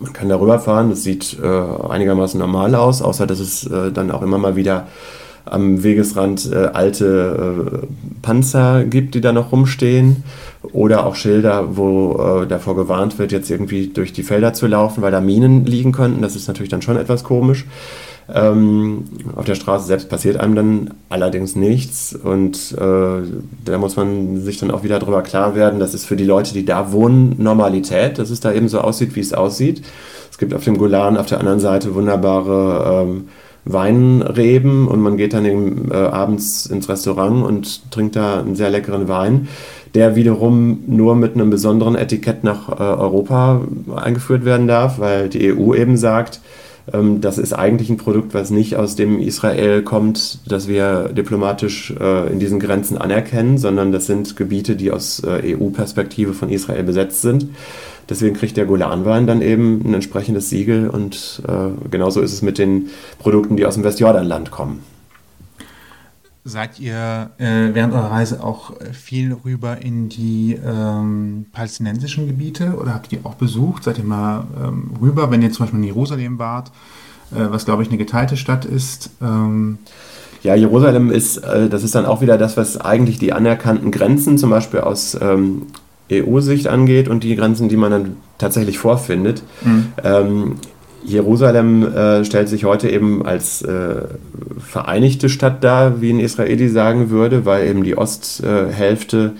Man kann darüber fahren, das sieht äh, einigermaßen normal aus, außer dass es äh, dann auch immer mal wieder am Wegesrand äh, alte äh, Panzer gibt, die da noch rumstehen. Oder auch Schilder, wo äh, davor gewarnt wird, jetzt irgendwie durch die Felder zu laufen, weil da Minen liegen könnten. Das ist natürlich dann schon etwas komisch. Ähm, auf der Straße selbst passiert einem dann allerdings nichts und äh, da muss man sich dann auch wieder darüber klar werden, das ist für die Leute, die da wohnen, Normalität, dass es da eben so aussieht, wie es aussieht. Es gibt auf dem Golan auf der anderen Seite wunderbare ähm, Weinreben und man geht dann eben äh, abends ins Restaurant und trinkt da einen sehr leckeren Wein, der wiederum nur mit einem besonderen Etikett nach äh, Europa eingeführt werden darf, weil die EU eben sagt, das ist eigentlich ein Produkt, was nicht aus dem Israel kommt, das wir diplomatisch äh, in diesen Grenzen anerkennen, sondern das sind Gebiete, die aus äh, EU-Perspektive von Israel besetzt sind. Deswegen kriegt der Golanwein dann eben ein entsprechendes Siegel und äh, genauso ist es mit den Produkten, die aus dem Westjordanland kommen. Seid ihr äh, während eurer Reise auch viel rüber in die ähm, palästinensischen Gebiete oder habt ihr die auch besucht? Seid ihr mal ähm, rüber, wenn ihr zum Beispiel in Jerusalem wart, äh, was glaube ich eine geteilte Stadt ist? Ähm ja, Jerusalem ist, äh, das ist dann auch wieder das, was eigentlich die anerkannten Grenzen zum Beispiel aus ähm, EU-Sicht angeht und die Grenzen, die man dann tatsächlich vorfindet. Mhm. Jerusalem äh, stellt sich heute eben als äh, vereinigte Stadt dar, wie ein Israeli sagen würde, weil eben die Osthälfte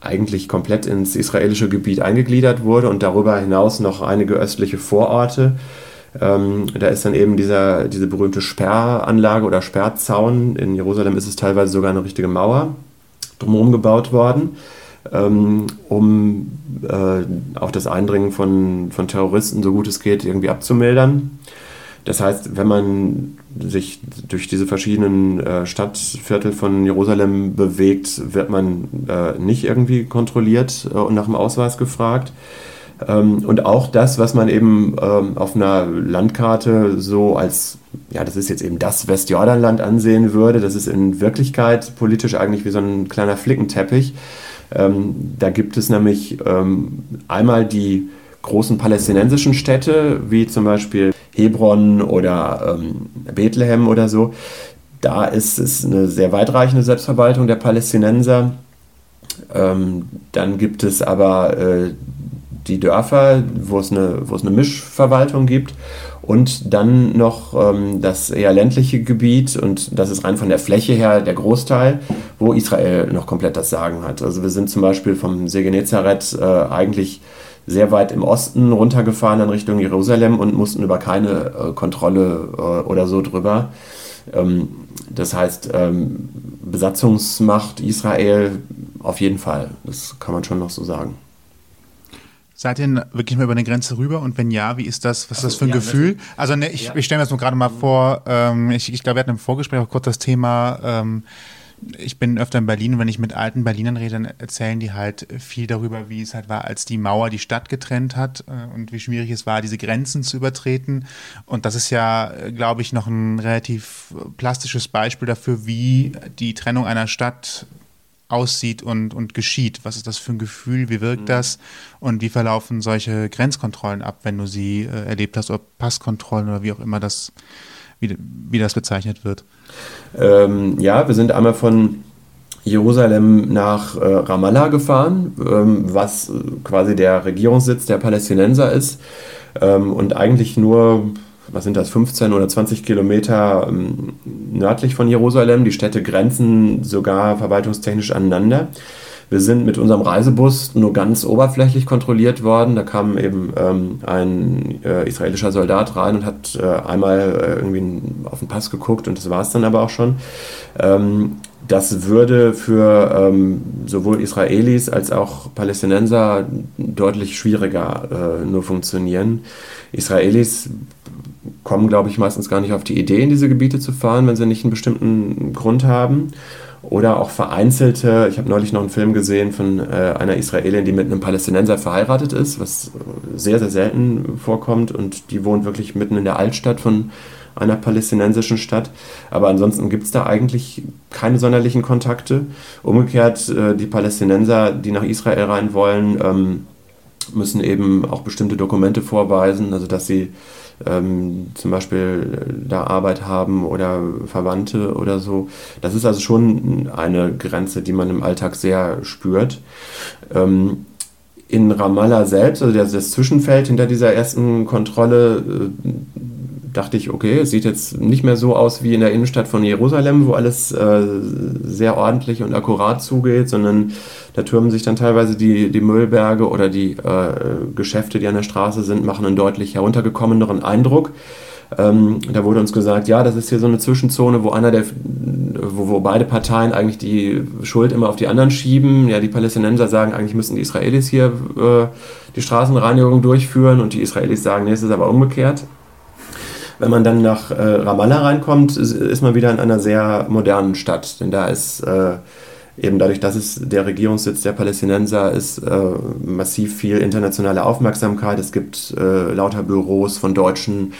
eigentlich komplett ins israelische Gebiet eingegliedert wurde und darüber hinaus noch einige östliche Vororte. Ähm, da ist dann eben dieser, diese berühmte Sperranlage oder Sperrzaun. In Jerusalem ist es teilweise sogar eine richtige Mauer drumherum gebaut worden ähm, um äh, auch das Eindringen von, von Terroristen, so gut es geht, irgendwie abzumildern. Das heißt, wenn man sich durch diese verschiedenen äh, Stadtviertel von Jerusalem bewegt, wird man äh, nicht irgendwie kontrolliert äh, und nach dem Ausweis gefragt. Ähm, und auch das, was man eben ähm, auf einer Landkarte so als, ja, das ist jetzt eben das Westjordanland ansehen würde, das ist in Wirklichkeit politisch eigentlich wie so ein kleiner Flickenteppich. Ähm, da gibt es nämlich ähm, einmal die großen palästinensischen Städte, wie zum Beispiel Hebron oder ähm, Bethlehem oder so. Da ist es eine sehr weitreichende Selbstverwaltung der Palästinenser. Ähm, dann gibt es aber äh, die Dörfer, wo es, eine, wo es eine Mischverwaltung gibt. Und dann noch ähm, das eher ländliche Gebiet, und das ist rein von der Fläche her der Großteil, wo Israel noch komplett das Sagen hat. Also wir sind zum Beispiel vom See Genezareth äh, eigentlich sehr weit im Osten runtergefahren in Richtung Jerusalem und mussten über keine äh, Kontrolle äh, oder so drüber. Ähm, das heißt, ähm, Besatzungsmacht Israel auf jeden Fall, das kann man schon noch so sagen. Seid ihr wirklich mal über eine Grenze rüber? Und wenn ja, wie ist das? Was ist das für ein ja, Gefühl? Also ne, ich, ja. ich stelle mir das nur gerade mal vor. Ähm, ich, ich glaube, wir hatten im Vorgespräch auch kurz das Thema. Ähm, ich bin öfter in Berlin und wenn ich mit alten Berlinern rede, dann erzählen die halt viel darüber, wie es halt war, als die Mauer die Stadt getrennt hat äh, und wie schwierig es war, diese Grenzen zu übertreten. Und das ist ja, glaube ich, noch ein relativ plastisches Beispiel dafür, wie die Trennung einer Stadt aussieht und, und geschieht. Was ist das für ein Gefühl? Wie wirkt mhm. das? Und wie verlaufen solche Grenzkontrollen ab, wenn du sie äh, erlebt hast, oder Passkontrollen oder wie auch immer das, wie, wie das bezeichnet wird? Ähm, ja, wir sind einmal von Jerusalem nach äh, Ramallah gefahren, ähm, was quasi der Regierungssitz der Palästinenser ist ähm, und eigentlich nur, was sind das, 15 oder 20 Kilometer ähm, nördlich von Jerusalem. Die Städte grenzen sogar verwaltungstechnisch aneinander. Wir sind mit unserem Reisebus nur ganz oberflächlich kontrolliert worden. Da kam eben ähm, ein äh, israelischer Soldat rein und hat äh, einmal äh, irgendwie auf den Pass geguckt und das war es dann aber auch schon. Ähm, das würde für ähm, sowohl Israelis als auch Palästinenser deutlich schwieriger äh, nur funktionieren. Israelis kommen, glaube ich, meistens gar nicht auf die Idee, in diese Gebiete zu fahren, wenn sie nicht einen bestimmten Grund haben. Oder auch vereinzelte, ich habe neulich noch einen Film gesehen von äh, einer Israelin, die mit einem Palästinenser verheiratet ist, was sehr, sehr selten vorkommt und die wohnt wirklich mitten in der Altstadt von einer palästinensischen Stadt. Aber ansonsten gibt es da eigentlich keine sonderlichen Kontakte. Umgekehrt, äh, die Palästinenser, die nach Israel rein wollen, ähm, müssen eben auch bestimmte Dokumente vorweisen, also dass sie ähm, zum Beispiel äh, da Arbeit haben oder Verwandte oder so. Das ist also schon eine Grenze, die man im Alltag sehr spürt. Ähm, in Ramallah selbst, also das, das Zwischenfeld hinter dieser ersten Kontrolle, äh, dachte ich, okay, es sieht jetzt nicht mehr so aus wie in der Innenstadt von Jerusalem, wo alles äh, sehr ordentlich und akkurat zugeht, sondern da türmen sich dann teilweise die, die Müllberge oder die äh, Geschäfte, die an der Straße sind, machen einen deutlich heruntergekommeneren Eindruck. Ähm, da wurde uns gesagt, ja, das ist hier so eine Zwischenzone, wo einer der, wo, wo beide Parteien eigentlich die Schuld immer auf die anderen schieben. Ja, die Palästinenser sagen, eigentlich müssen die Israelis hier äh, die Straßenreinigung durchführen und die Israelis sagen, nee, es ist aber umgekehrt. Wenn man dann nach äh, Ramallah reinkommt, ist, ist, man wieder in einer sehr modernen Stadt, denn da ist äh, eben dadurch, dass es der Regierungssitz der Palästinenser ist, äh, massiv viel internationale Aufmerksamkeit. Es gibt äh, lauter Büros von deutschen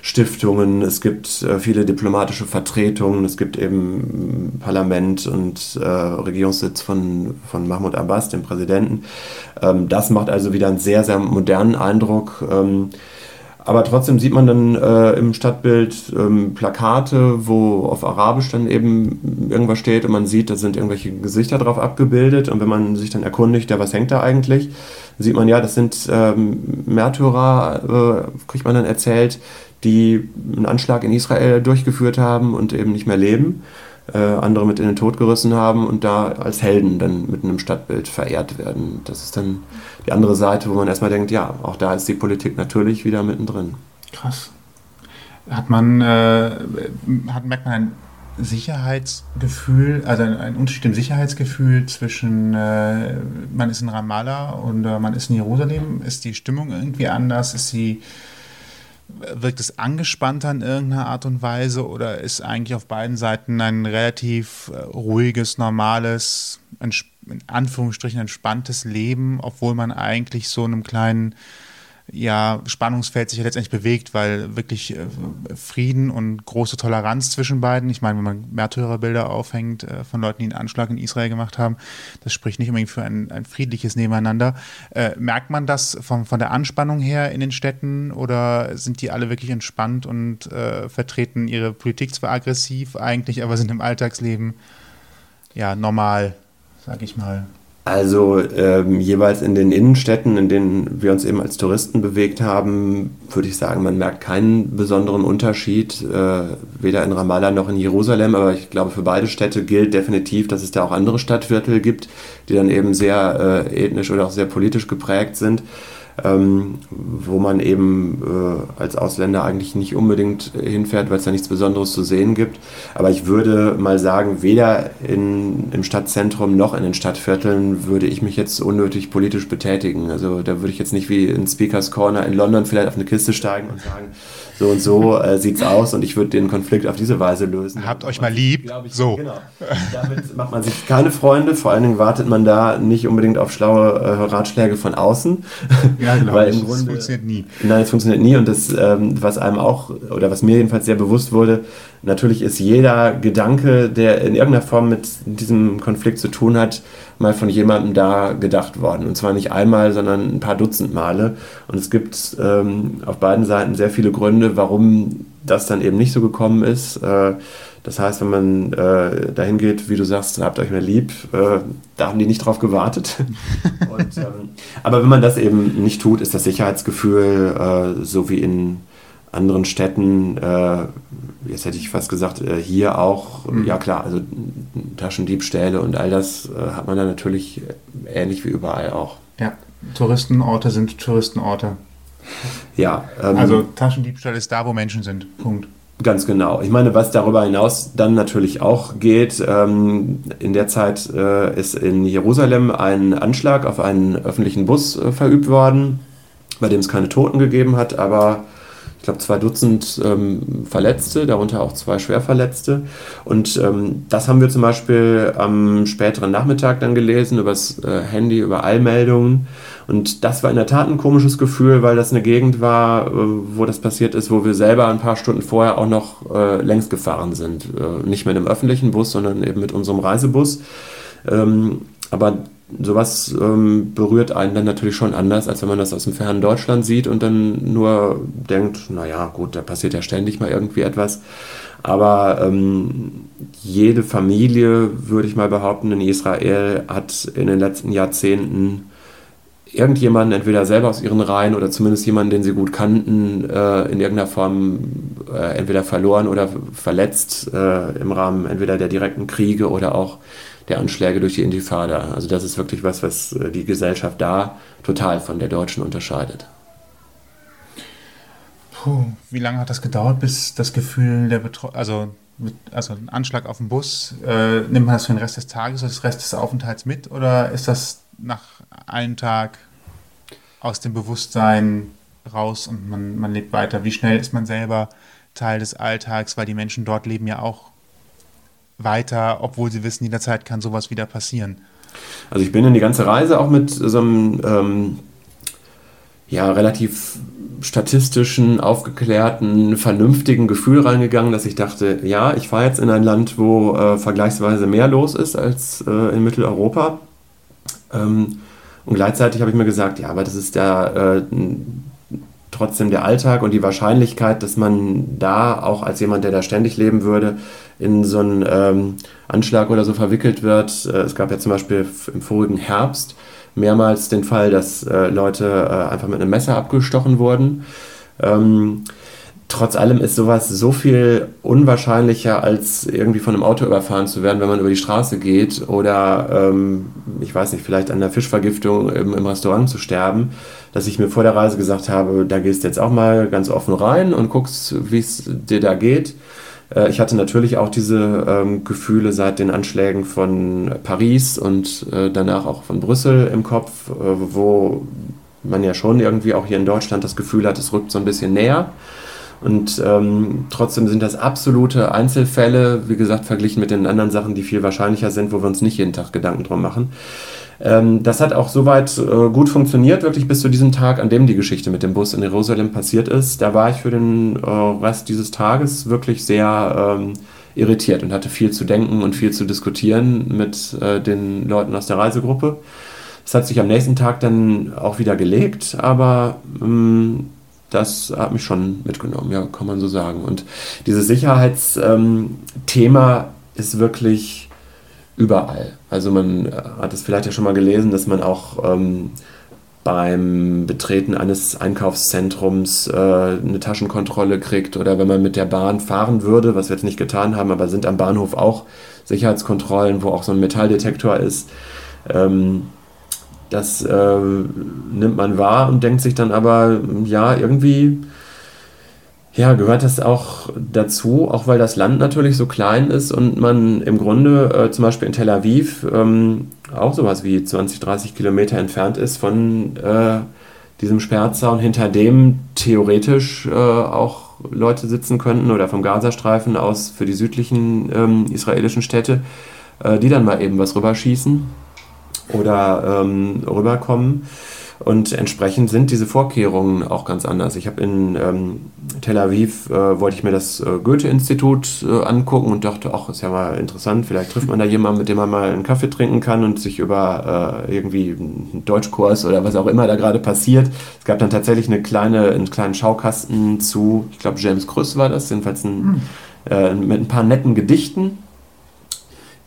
Stiftungen, es gibt äh, viele diplomatische Vertretungen, es gibt eben Parlament und äh, Regierungssitz von, von Mahmoud Abbas, dem Präsidenten. Ähm, das macht also wieder einen sehr, sehr modernen Eindruck. Ähm, aber trotzdem sieht man dann äh, im Stadtbild ähm, Plakate, wo auf Arabisch dann eben irgendwas steht und man sieht, da sind irgendwelche Gesichter drauf abgebildet. Und wenn man sich dann erkundigt, ja, was hängt da eigentlich, sieht man ja, das sind ähm, Märtyrer, äh, kriegt man dann erzählt, die einen Anschlag in Israel durchgeführt haben und eben nicht mehr leben äh, andere mit in den Tod gerissen haben und da als Helden dann mit einem Stadtbild verehrt werden. Das ist dann die andere Seite, wo man erstmal denkt, ja, auch da ist die Politik natürlich wieder mittendrin. Krass. Hat man, äh, hat, merkt man ein Sicherheitsgefühl, also ein, Unterschied im Sicherheitsgefühl zwischen, äh, man ist in Ramallah und äh, man ist in Jerusalem? Ist die Stimmung irgendwie anders? Ist sie wirkt es angespannter in irgendeiner Art und Weise oder ist eigentlich auf beiden Seiten ein relativ äh, ruhiges, normales, in Anführungsstrichen entspanntes Leben, obwohl man eigentlich so einem kleinen ja, Spannungsfeld sich ja letztendlich bewegt, weil wirklich äh, Frieden und große Toleranz zwischen beiden, ich meine, wenn man Märtyrerbilder aufhängt äh, von Leuten, die einen Anschlag in Israel gemacht haben, das spricht nicht unbedingt für ein, ein friedliches Nebeneinander. Äh, merkt man das von, von der Anspannung her in den Städten oder sind die alle wirklich entspannt und äh, vertreten ihre Politik zwar aggressiv eigentlich, aber sind im Alltagsleben ja normal, sag ich mal? Also ähm, jeweils in den Innenstädten, in denen wir uns eben als Touristen bewegt haben, würde ich sagen, man merkt keinen besonderen Unterschied, äh, weder in Ramallah noch in Jerusalem. Aber ich glaube, für beide Städte gilt definitiv, dass es da auch andere Stadtviertel gibt, die dann eben sehr äh, ethnisch oder auch sehr politisch geprägt sind ähm, wo man eben äh, als Ausländer eigentlich nicht unbedingt hinfährt, weil es da nichts Besonderes zu sehen gibt. Aber ich würde mal sagen, weder in, im Stadtzentrum noch in den Stadtvierteln würde ich mich jetzt unnötig politisch betätigen. Also da würde ich jetzt nicht wie in Speakers Corner in London vielleicht auf eine Kiste steigen und sagen, so und so äh, sieht's aus und ich würde den Konflikt auf diese Weise lösen. Habt euch mal lieb. Ich, so. Genau. Damit macht man sich keine Freunde, vor allen Dingen wartet man da nicht unbedingt auf schlaue äh, Ratschläge von außen. <laughs> Ja, genau. Weil im Grunde, das funktioniert nie. Nein, es funktioniert nie und das, ähm, was einem auch, oder was mir jedenfalls sehr bewusst wurde, natürlich ist jeder Gedanke, der in irgendeiner Form mit diesem Konflikt zu tun hat, mal von jemandem da gedacht worden. Und zwar nicht einmal, sondern ein paar Dutzend Male. Und es gibt ähm, auf beiden Seiten sehr viele Gründe, warum das dann eben nicht so gekommen ist. Äh, das heißt, wenn man äh, dahin geht, wie du sagst, habt euch mehr lieb, äh, da haben die nicht drauf gewartet. <laughs> Und, ähm, aber wenn man das eben nicht tut, ist das Sicherheitsgefühl, äh, so wie in anderen Städten, äh, jetzt hätte ich fast gesagt, äh, hier auch, mhm. ja klar, also Taschendiebstähle und all das äh, hat man da natürlich ähnlich wie überall auch. Ja, Touristenorte sind Touristenorte. Ja. Ähm, also Taschendiebstahl ist da, wo Menschen sind. Punkt. Ganz genau. Ich meine, was darüber hinaus dann natürlich auch geht, ähm, in der Zeit äh, ist in Jerusalem ein Anschlag auf einen öffentlichen Bus äh, verübt worden, bei dem es keine Toten gegeben hat, aber glaube, zwei Dutzend ähm, Verletzte, darunter auch zwei Schwerverletzte. Und ähm, das haben wir zum Beispiel am späteren Nachmittag dann gelesen, übers äh, Handy, über Allmeldungen. Und das war in der Tat ein komisches Gefühl, weil das eine Gegend war, äh, wo das passiert ist, wo wir selber ein paar Stunden vorher auch noch äh, längs gefahren sind. Äh, nicht mit einem öffentlichen Bus, sondern eben mit unserem Reisebus. Ähm, aber sowas ähm, berührt einen dann natürlich schon anders, als wenn man das aus dem fernen Deutschland sieht und dann nur denkt, naja, gut, da passiert ja ständig mal irgendwie etwas. Aber ähm, jede Familie, würde ich mal behaupten, in Israel hat in den letzten Jahrzehnten irgendjemanden, entweder selber aus ihren Reihen oder zumindest jemanden, den sie gut kannten, äh, in irgendeiner Form äh, entweder verloren oder verletzt äh, im Rahmen entweder der direkten Kriege oder auch der Anschläge durch die Intifada. Also das ist wirklich was, was äh, die Gesellschaft da total von der deutschen unterscheidet. Puh, wie lange hat das gedauert, bis das Gefühl der Betro also mit, also ein Anschlag auf den Bus, äh, nimmt man das für den Rest des Tages oder des Rest des Aufenthalts mit oder ist das nach einem Tag aus dem Bewusstsein raus und man, man lebt weiter? Wie schnell ist man selber Teil des Alltags, weil die Menschen dort leben ja auch weiter, obwohl sie wissen, jederzeit kann sowas wieder passieren? Also ich bin in die ganze Reise auch mit so einem ähm, ja, relativ statistischen, aufgeklärten, vernünftigen Gefühl reingegangen, dass ich dachte, ja, ich fahre jetzt in ein Land, wo äh, vergleichsweise mehr los ist als äh, in Mitteleuropa. Ähm, und gleichzeitig habe ich mir gesagt, ja, aber das ist ja äh, trotzdem der Alltag und die Wahrscheinlichkeit, dass man da auch als jemand, der da ständig leben würde, in so einen ähm, Anschlag oder so verwickelt wird. Äh, es gab ja zum Beispiel im vorigen Herbst mehrmals den Fall, dass äh, Leute äh, einfach mit einem Messer abgestochen wurden. Ähm, trotz allem ist sowas so viel unwahrscheinlicher, als irgendwie von einem Auto überfahren zu werden, wenn man über die Straße geht oder, ähm, ich weiß nicht, vielleicht an der Fischvergiftung im, im, Restaurant zu sterben, dass ich mir vor der Reise gesagt habe, da gehst du jetzt auch mal ganz offen rein und guckst, wie es dir da geht. Äh, ich hatte natürlich auch diese ähm, Gefühle seit den Anschlägen von Paris und äh, danach auch von Brüssel im Kopf, äh, wo man ja schon irgendwie auch hier in Deutschland das Gefühl hat, es rückt so ein bisschen näher. Und ähm, trotzdem sind das absolute Einzelfälle, wie gesagt, verglichen mit den anderen Sachen, die viel wahrscheinlicher sind, wo wir uns nicht jeden Tag Gedanken drum machen. Ähm, das hat auch soweit äh, gut funktioniert, wirklich bis zu diesem Tag, an dem die Geschichte mit dem Bus in Jerusalem passiert ist. Da war ich für den äh, Rest dieses Tages wirklich sehr ähm, irritiert und hatte viel zu denken und viel zu diskutieren mit äh, den Leuten aus der Reisegruppe. Es hat sich am nächsten Tag dann auch wieder gelegt, aber ähm, das hat mich schon mitgenommen, ja, kann man so sagen. Und dieses Sicherheitsthema ähm, ist wirklich überall. Also man äh, hat es vielleicht ja schon mal gelesen, dass man auch ähm, beim Betreten eines Einkaufszentrums äh, eine Taschenkontrolle kriegt oder wenn man mit der Bahn fahren würde, was wir jetzt nicht getan haben, aber sind am Bahnhof auch Sicherheitskontrollen, wo auch so ein Metalldetektor ist. Ähm, das äh, nimmt man wahr und denkt sich dann aber, ja, irgendwie ja, gehört das auch dazu, auch weil das Land natürlich so klein ist und man im Grunde äh, zum Beispiel in Tel Aviv ähm, auch sowas wie 20, 30 Kilometer entfernt ist von äh, diesem Sperrzaun, hinter dem theoretisch äh, auch Leute sitzen könnten oder vom Gazastreifen aus für die südlichen ähm, israelischen Städte, äh, die dann mal eben was rüberschießen oder ähm, rüberkommen. Und entsprechend sind diese Vorkehrungen auch ganz anders. Ich habe in ähm, Tel Aviv, äh, wollte ich mir das äh, Goethe-Institut äh, angucken und dachte, ach, ist ja mal interessant, vielleicht trifft man da jemanden, mit dem man mal einen Kaffee trinken kann und sich über äh, irgendwie einen Deutschkurs oder was auch immer da gerade passiert. Es gab dann tatsächlich eine kleine, einen kleinen Schaukasten zu, ich glaube, James Krüss war das, jedenfalls ein, hm. mit ein paar netten Gedichten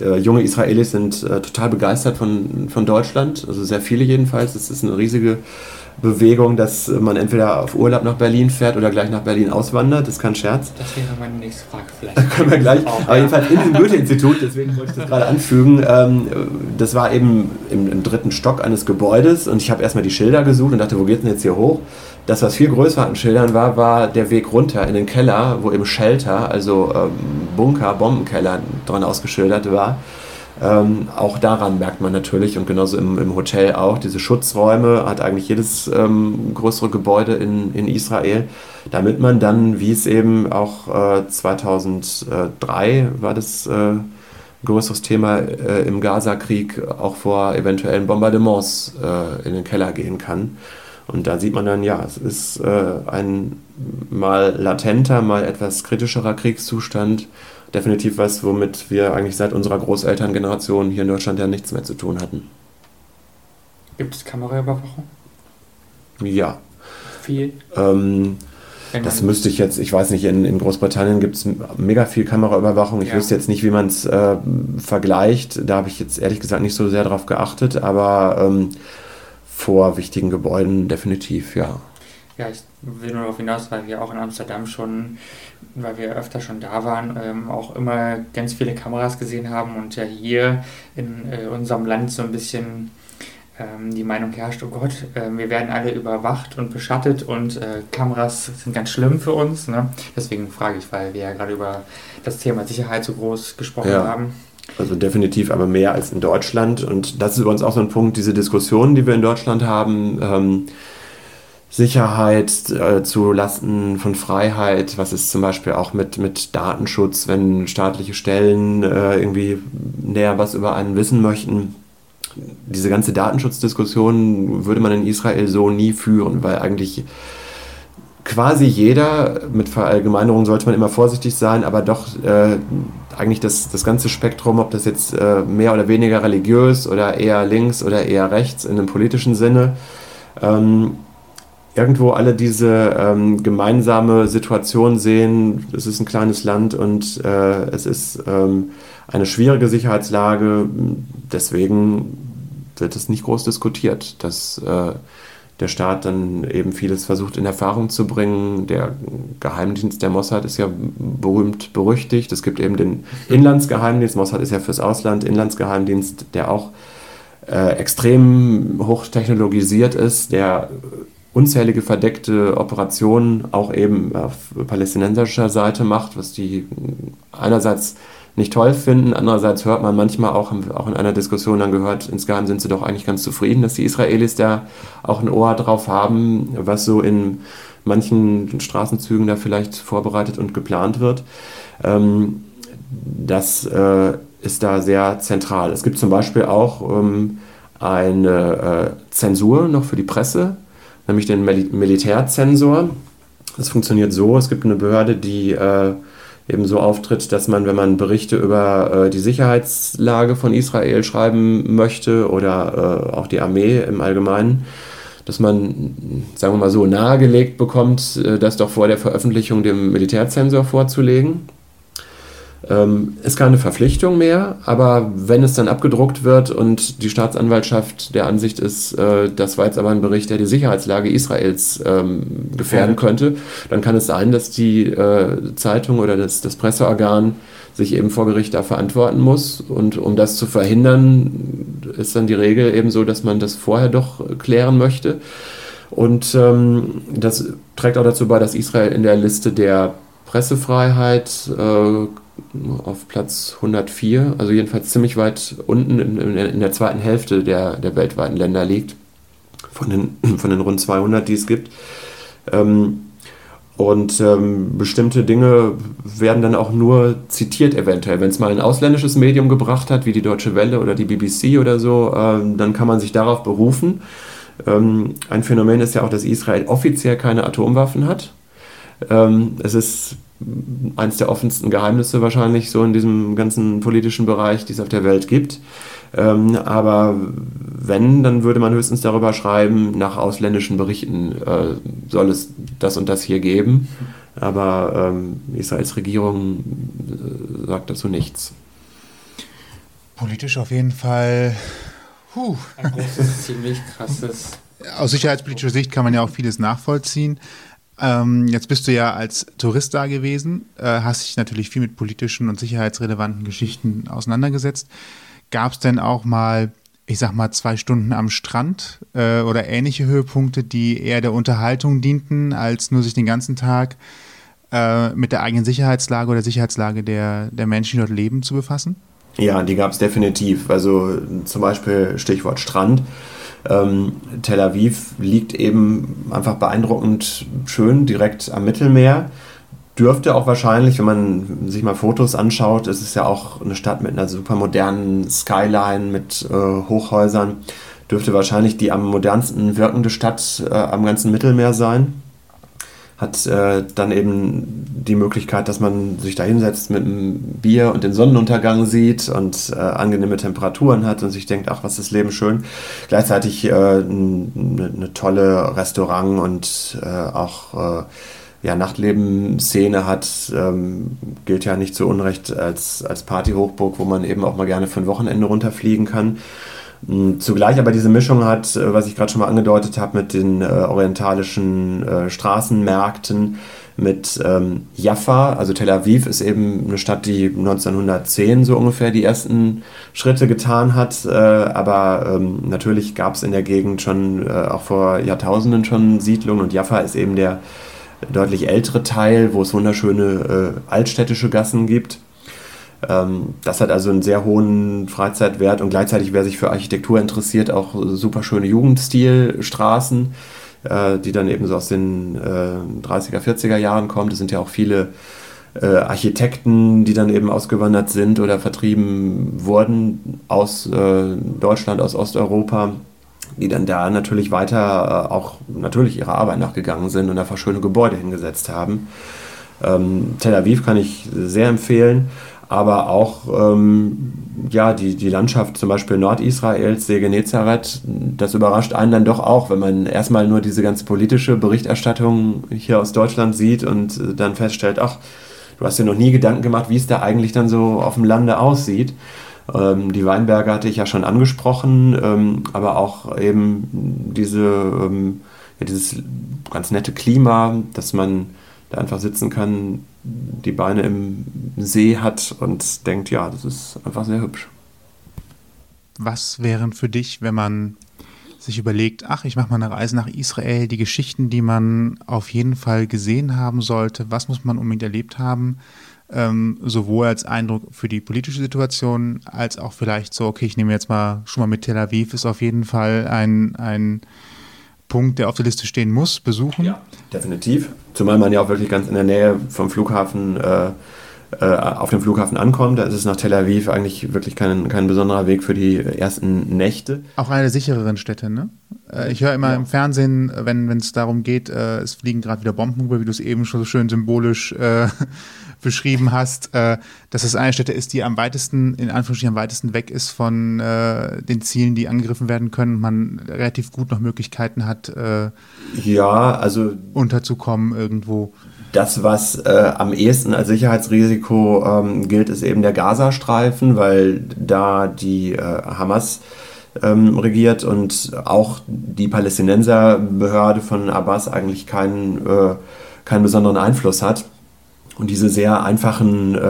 äh, junge Israelis sind äh, total begeistert von, von Deutschland, also sehr viele jedenfalls. Es ist eine riesige Bewegung, dass man entweder auf Urlaub nach Berlin fährt oder gleich nach Berlin auswandert. Das ist kein Scherz. Das wäre meine nächste Frage vielleicht. Da <laughs> können wir gleich. Auch, aber ja. jedenfalls in diesem Goethe-Institut, deswegen wollte ich das gerade anfügen, ähm, das war eben im, im, dritten Stock eines Gebäudes und ich habe erstmal die Schilder gesucht und dachte, wo geht denn jetzt hier hoch? Das, was viel größer an Schildern war, war der Weg runter in den Keller, wo eben Shelter, also ähm, Bunker, Bombenkeller dran ausgeschildert war. Ähm, auch daran merkt man natürlich und genauso im, im Hotel auch, diese Schutzräume hat eigentlich jedes ähm, größere Gebäude in, in Israel, damit man dann, wie es eben auch äh, 2003 war das äh, größeres Thema äh, im Gaza-Krieg, auch vor eventuellen Bombardements äh, in den Keller gehen kann. Und da sieht man dann, ja, es ist äh, ein mal latenter, mal etwas kritischerer Kriegszustand. Definitiv was, womit wir eigentlich seit unserer Großelterngeneration hier in Deutschland ja nichts mehr zu tun hatten. Gibt es Kameraüberwachung? Ja. Viel? Ähm, das müsste ich jetzt, ich weiß nicht, in, in Großbritannien gibt es mega viel Kameraüberwachung. Ich ja. wüsste jetzt nicht, wie man es äh, vergleicht. Da habe ich jetzt ehrlich gesagt nicht so sehr drauf geachtet, aber ähm, vor wichtigen Gebäuden definitiv, ja. Ja, ich will nur darauf hinaus, weil wir auch in Amsterdam schon, weil wir öfter schon da waren, ähm, auch immer ganz viele Kameras gesehen haben und ja hier in äh, unserem Land so ein bisschen ähm, die Meinung herrscht, oh Gott, äh, wir werden alle überwacht und beschattet und äh, Kameras sind ganz schlimm für uns. Ne? Deswegen frage ich, weil wir ja gerade über das Thema Sicherheit so groß gesprochen ja. haben. Also definitiv aber mehr als in Deutschland. Und das ist übrigens auch so ein Punkt, diese Diskussionen, die wir in Deutschland haben. Ähm, Sicherheit äh, zu Lasten von Freiheit, was ist zum Beispiel auch mit, mit Datenschutz, wenn staatliche Stellen äh, irgendwie näher was über einen wissen möchten. Diese ganze Datenschutzdiskussion würde man in Israel so nie führen, weil eigentlich quasi jeder, mit Verallgemeinerung sollte man immer vorsichtig sein, aber doch äh, eigentlich das, das ganze Spektrum, ob das jetzt äh, mehr oder weniger religiös oder eher links oder eher rechts in einem politischen Sinne, ähm, irgendwo alle diese ähm, gemeinsame Situation sehen. Es ist ein kleines Land und äh, es ist ähm, eine schwierige Sicherheitslage. Deswegen wird es nicht groß diskutiert, dass äh, der Staat dann eben vieles versucht in Erfahrung zu bringen. Der Geheimdienst der Mossad ist ja berühmt berüchtigt. Es gibt eben den Inlandsgeheimdienst. Mossad ist ja fürs Ausland Inlandsgeheimdienst, der auch äh, extrem hochtechnologisiert ist, der unzählige verdeckte Operationen auch eben auf palästinensischer Seite macht, was die einerseits nicht toll finden, andererseits hört man manchmal auch, auch in einer Diskussion dann gehört, insgeheim sind sie doch eigentlich ganz zufrieden, dass die Israelis da auch ein Ohr drauf haben, was so in manchen Straßenzügen da vielleicht vorbereitet und geplant wird. Ähm, das äh, ist da sehr zentral. Es gibt zum Beispiel auch ähm, eine äh, Zensur noch für die Presse, nämlich den Mil Militärzensor. Das funktioniert so, es gibt eine Behörde, die äh, eben so auftritt, dass man, wenn man Berichte über äh, die Sicherheitslage von Israel schreiben möchte oder äh, auch die Armee im Allgemeinen, dass man, sagen wir mal so, nahegelegt bekommt, äh, das doch vor der Veröffentlichung dem Militärzensor vorzulegen. Ähm, ist keine Verpflichtung mehr, aber wenn es dann abgedruckt wird und die Staatsanwaltschaft der Ansicht ist, äh, das war jetzt aber ein Bericht, der die Sicherheitslage Israels ähm, gefährden ja. könnte, dann kann es sein, dass die äh, Zeitung oder das, das Presseorgan sich eben vor Gericht da verantworten muss. Und um das zu verhindern, ist dann die Regel eben so, dass man das vorher doch klären möchte. Und ähm, das trägt auch dazu bei, dass Israel in der Liste der Pressefreiheit äh, auf Platz 104, also jedenfalls ziemlich weit unten in, in, in, der zweiten Hälfte der, der weltweiten Länder liegt, von den, <clears throat> von den rund 200, die es gibt. Ähm, und ähm, bestimmte Dinge werden dann auch nur zitiert eventuell. Wenn es mal ein ausländisches Medium gebracht hat, wie die Deutsche Welle oder die BBC oder so, ähm, dann kann man sich darauf berufen. Ähm, ein Phänomen ist ja auch, dass Israel offiziell keine Atomwaffen hat. Ähm, es ist eines der offensten Geheimnisse wahrscheinlich so in diesem ganzen politischen Bereich, die es auf der Welt gibt. Ähm, aber wenn, dann würde man höchstens darüber schreiben, nach ausländischen Berichten äh, soll es das und das hier geben. Aber ähm, Israels Regierung äh, sagt dazu nichts. Politisch auf jeden Fall. Puh. Ein großes, ziemlich krasses. Aus sicherheitspolitischer Sicht kann man ja auch vieles nachvollziehen. Ähm, jetzt bist du ja als Tourist da gewesen, äh, hast dich natürlich viel mit politischen und sicherheitsrelevanten Geschichten auseinandergesetzt. Gab es denn auch mal, ich sag mal, zwei Stunden am Strand äh, oder ähnliche Höhepunkte, die eher der Unterhaltung dienten, als nur sich den ganzen Tag äh, mit der eigenen Sicherheitslage oder Sicherheitslage der, der Menschen, die dort leben, zu befassen? Ja, die gab es definitiv. Also zum Beispiel Stichwort Strand. Ähm, Tel Aviv liegt eben einfach beeindruckend schön direkt am Mittelmeer. Dürfte auch wahrscheinlich, wenn man sich mal Fotos anschaut, ist es ja auch eine Stadt mit einer super modernen Skyline, mit äh, Hochhäusern. Dürfte wahrscheinlich die am modernsten wirkende Stadt äh, am ganzen Mittelmeer sein hat äh, dann eben die Möglichkeit, dass man sich da hinsetzt mit einem Bier und den Sonnenuntergang sieht und äh, angenehme Temperaturen hat und sich denkt, ach, was ist das Leben schön. Gleichzeitig äh, eine, eine tolle Restaurant und äh, auch äh, ja, Nachtleben-Szene hat, ähm, gilt ja nicht zu Unrecht als, als Partyhochburg, wo man eben auch mal gerne für ein Wochenende runterfliegen kann. Hm, zugleich aber diese Mischung hat, äh, was ich gerade schon mal angedeutet habe, mit den äh, orientalischen äh, Straßenmärkten, mit ähm, Jaffa, also Tel Aviv ist eben eine Stadt, die 1910 so ungefähr die ersten Schritte getan hat, äh, aber ähm, natürlich gab es in der Gegend schon äh, auch vor Jahrtausenden schon Siedlungen. Und Jaffa ist eben der deutlich ältere Teil, wo es wunderschöne äh, altstädtische Gassen gibt. Ähm, das hat also einen sehr hohen Freizeitwert und gleichzeitig, wer sich für Architektur interessiert, auch super schöne Jugendstilstraßen, äh, die dann eben so aus den 30er, 40er Jahren kommen. Das sind ja auch viele äh, Architekten, die dann eben ausgewandert sind oder vertrieben wurden aus äh, Deutschland, aus Osteuropa, die dann da natürlich weiter auch natürlich ihrer Arbeit nachgegangen sind und einfach schöne Gebäude hingesetzt haben. Ähm, Tel Aviv kann ich sehr empfehlen aber auch ähm, ja, die, die Landschaft zum Beispiel Nordisraels, See Genezareth, das überrascht einen dann doch auch, wenn man erstmal nur diese ganze politische Berichterstattung hier aus Deutschland sieht und äh, dann feststellt, ach, du hast dir noch nie Gedanken gemacht, wie es da eigentlich dann so auf dem Lande aussieht. Ähm, die Weinberge hatte ich ja schon angesprochen, ähm, aber auch eben diese, ähm, ja, dieses ganz nette Klima, dass man da einfach sitzen kann, die Beine im See hat und denkt, ja, das ist einfach sehr hübsch. Was wären für dich, wenn man sich überlegt, ach, ich mache mal eine Reise nach Israel, die Geschichten, die man auf jeden Fall gesehen haben sollte, was muss man unbedingt erlebt haben, ähm, sowohl als Eindruck für die politische Situation, als auch vielleicht so, okay, ich nehme jetzt mal schon mal mit Tel Aviv, ist auf jeden Fall ein, ein Punkt, der auf der Liste stehen muss, besuchen. Ja, definitiv. Zumal man ja auch wirklich ganz in der Nähe vom Flughafen äh, äh, auf dem Flughafen ankommt. Da ist es nach Tel Aviv eigentlich wirklich kein, kein besonderer Weg für die ersten Nächte. Auch eine der sichereren Städte, ne? Äh, ich höre immer ja. im Fernsehen, wenn es darum geht, äh, es fliegen gerade wieder Bomben über, wie du es eben schon so schön symbolisch äh, beschrieben hast, äh, dass es eine Stätte ist, die am weitesten, in Anführungsstrichen am weitesten weg ist von äh, den Zielen, die angegriffen werden können und man relativ gut noch Möglichkeiten hat, äh, ja, also unterzukommen irgendwo. Das, was äh, am ehesten als Sicherheitsrisiko ähm, gilt, ist eben der Gazastreifen, weil da die äh, Hamas ähm, regiert und auch die Palästinenserbehörde von Abbas eigentlich keinen, äh, keinen besonderen Einfluss hat. Und diese sehr einfachen äh,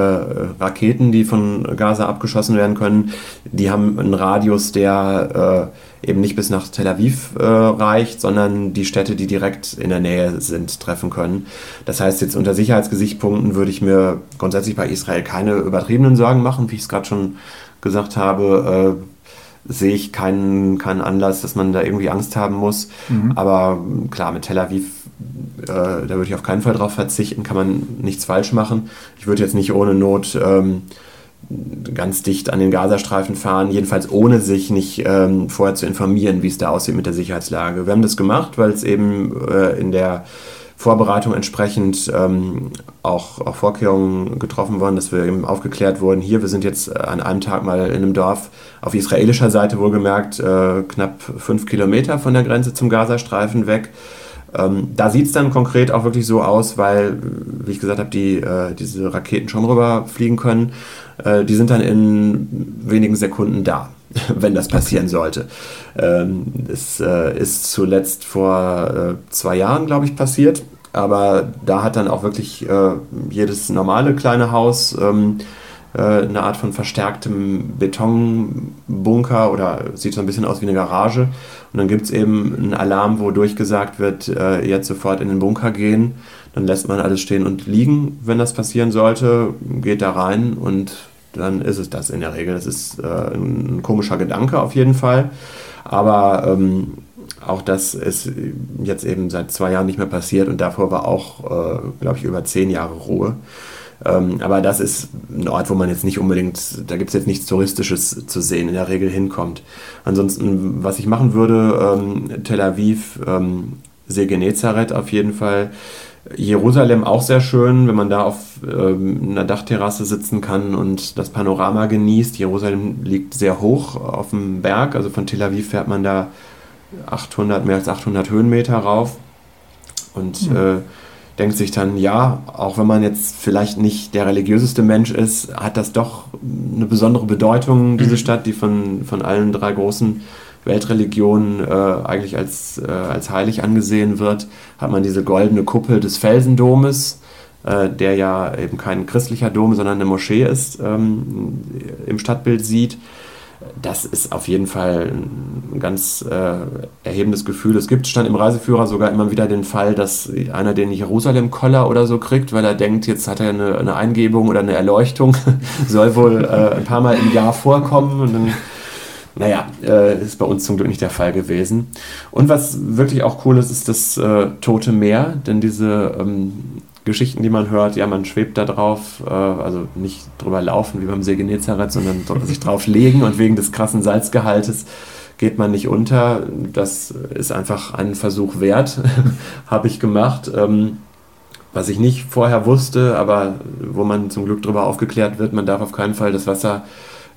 Raketen, die von Gaza abgeschossen werden können, die haben einen Radius, der äh, eben nicht bis nach Tel Aviv äh, reicht, sondern die Städte, die direkt in der Nähe sind, treffen können. Das heißt, jetzt unter Sicherheitsgesichtspunkten würde ich mir grundsätzlich bei Israel keine übertriebenen Sorgen machen, wie ich es gerade schon gesagt habe. Äh, sehe ich keinen, keinen Anlass, dass man da irgendwie Angst haben muss. Mhm. Aber klar, mit Tel Aviv, äh, da würde ich auf keinen Fall drauf verzichten, kann man nichts falsch machen. Ich würde jetzt nicht ohne Not ähm, ganz dicht an den Gazastreifen fahren, jedenfalls ohne sich nicht ähm, vorher zu informieren, wie es da aussieht mit der Sicherheitslage. Wir haben das gemacht, weil es eben äh, in der Vorbereitung entsprechend ähm, auch, auch Vorkehrungen getroffen worden, dass wir eben aufgeklärt wurden. Hier, wir sind jetzt an einem Tag mal in einem Dorf auf israelischer Seite wohlgemerkt, äh, knapp fünf Kilometer von der Grenze zum Gazastreifen weg. Ähm, da sieht es dann konkret auch wirklich so aus, weil, wie ich gesagt habe, die, äh, diese Raketen schon rüberfliegen können. Äh, die sind dann in wenigen Sekunden da. <laughs> wenn das passieren sollte. Ähm, es äh, ist zuletzt vor äh, zwei Jahren, glaube ich, passiert. Aber da hat dann auch wirklich äh, jedes normale kleine Haus ähm, äh, eine Art von verstärktem Betonbunker oder sieht so ein bisschen aus wie eine Garage. Und dann gibt es eben einen Alarm, wo durchgesagt wird, äh, jetzt sofort in den Bunker gehen. Dann lässt man alles stehen und liegen, wenn das passieren sollte, geht da rein und dann ist es das in der Regel. Das ist äh, ein komischer Gedanke auf jeden Fall. Aber ähm, auch das ist jetzt eben seit zwei Jahren nicht mehr passiert und davor war auch, äh, glaube ich, über zehn Jahre Ruhe. Ähm, aber das ist ein Ort, wo man jetzt nicht unbedingt, da gibt es jetzt nichts Touristisches zu sehen, in der Regel hinkommt. Ansonsten, was ich machen würde, ähm, Tel Aviv, ähm, See Genezareth auf jeden Fall. Jerusalem auch sehr schön, wenn man da auf ähm, einer Dachterrasse sitzen kann und das Panorama genießt. Jerusalem liegt sehr hoch auf dem Berg, also von Tel Aviv fährt man da 800, mehr als 800 Höhenmeter rauf und mhm. äh, denkt sich dann, ja, auch wenn man jetzt vielleicht nicht der religiöseste Mensch ist, hat das doch eine besondere Bedeutung, diese mhm. Stadt, die von, von allen drei großen Weltreligion äh, eigentlich als, äh, als heilig angesehen wird, hat man diese goldene Kuppel des Felsendomes, äh, der ja eben kein christlicher Dom, sondern eine Moschee ist, ähm, im Stadtbild sieht. Das ist auf jeden Fall ein ganz äh, erhebendes Gefühl. Es gibt, stand im Reiseführer sogar immer wieder den Fall, dass einer den Jerusalem-Koller oder so kriegt, weil er denkt, jetzt hat er eine, eine Eingebung oder eine Erleuchtung, <laughs> soll wohl äh, ein paar Mal im Jahr vorkommen und dann naja, äh, ist bei uns zum Glück nicht der Fall gewesen. Und was wirklich auch cool ist, ist das äh, Tote Meer, denn diese ähm, Geschichten, die man hört, ja, man schwebt da drauf, äh, also nicht drüber laufen wie beim See Genezareth, sondern <laughs> sich drauf legen und wegen des krassen Salzgehaltes geht man nicht unter. Das ist einfach einen Versuch wert, <laughs> habe ich gemacht. Ähm, was ich nicht vorher wusste, aber wo man zum Glück darüber aufgeklärt wird, man darf auf keinen Fall das Wasser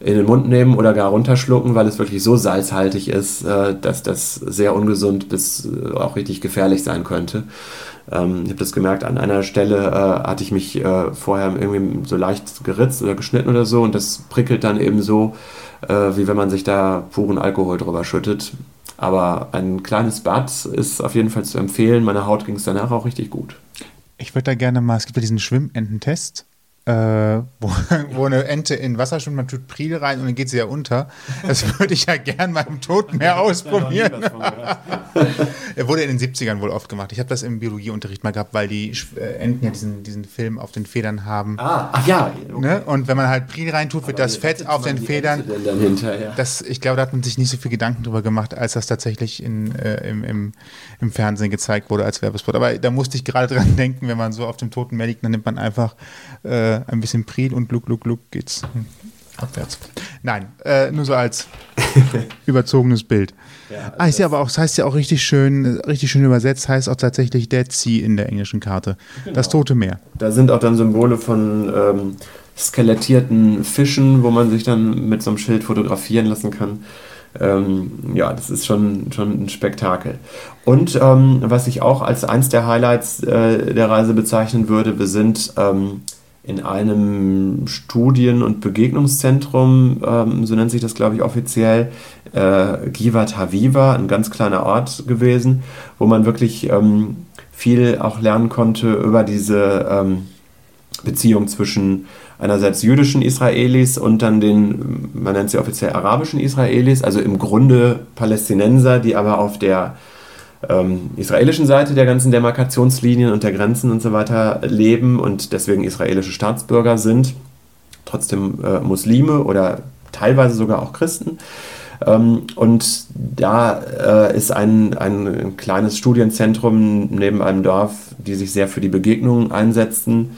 in den Mund nehmen oder gar runterschlucken, weil es wirklich so salzhaltig ist, äh, dass das sehr ungesund bis äh, auch richtig gefährlich sein könnte. Ähm, ich habe das gemerkt, an einer Stelle äh, hatte ich mich vorher irgendwie so leicht geritzt oder geschnitten oder so und das prickelt dann eben so, wie wenn man sich da puren Alkohol drüber schüttet. Aber ein kleines Bad ist auf jeden Fall zu empfehlen. Meiner Haut ging es danach auch richtig gut. Ich würde da gerne mal, es gibt ja diesen Schwimmententest äh, wo, <laughs> wo eine Ente in Wasser schwimmt, man tut Priel rein und dann geht sie ja unter. Das <laughs> würde ich ja gern beim Totenmeer ausprobieren. <laughs> er wurde in den 70ern wohl oft gemacht. Ich habe das im Biologieunterricht mal gehabt, weil die äh, Enten ja diesen, diesen Film auf den Federn haben. Ah, ach ja. Okay. Ne? Und wenn man halt Priel reintut, wird das Fett auf den Federn. Das, ich glaube, da hat man sich nicht so viel Gedanken drüber gemacht, als das tatsächlich in, äh, im, im, im Fernsehen gezeigt wurde als Werbespot. Aber da musste ich gerade dran denken, wenn man so auf dem Totenmeer liegt, dann nimmt man einfach äh, ein bisschen Priel und Gluck, Gluck, Gluck geht's abwärts. Nein, äh, nur so als <laughs> überzogenes Bild. Ja, also ah, ich sehe aber auch, das heißt ja auch richtig schön, richtig schön übersetzt, heißt auch tatsächlich Dead Sea in der englischen Karte. Genau. Das Tote Meer. Da sind auch dann Symbole von ähm, skelettierten Fischen, wo man sich dann mit so einem Schild fotografieren lassen kann. Ähm, ja, das ist schon, schon ein Spektakel. Und ähm, was ich auch als eins der Highlights äh, der Reise bezeichnen würde, wir sind ähm, in einem Studien- und Begegnungszentrum, ähm, so nennt sich das, glaube ich, offiziell, äh, Givat Haviva, ein ganz kleiner Ort gewesen, wo man wirklich ähm, viel auch lernen konnte über diese ähm, Beziehung zwischen einerseits jüdischen Israelis und dann den, man nennt sie offiziell arabischen Israelis, also im Grunde Palästinenser, die aber auf der ähm, israelischen Seite der ganzen Demarkationslinien und der Grenzen und so weiter leben und deswegen israelische Staatsbürger sind, trotzdem äh, Muslime oder teilweise sogar auch Christen. Ähm, und da äh, ist ein, ein kleines Studienzentrum neben einem Dorf, die sich sehr für die Begegnungen einsetzen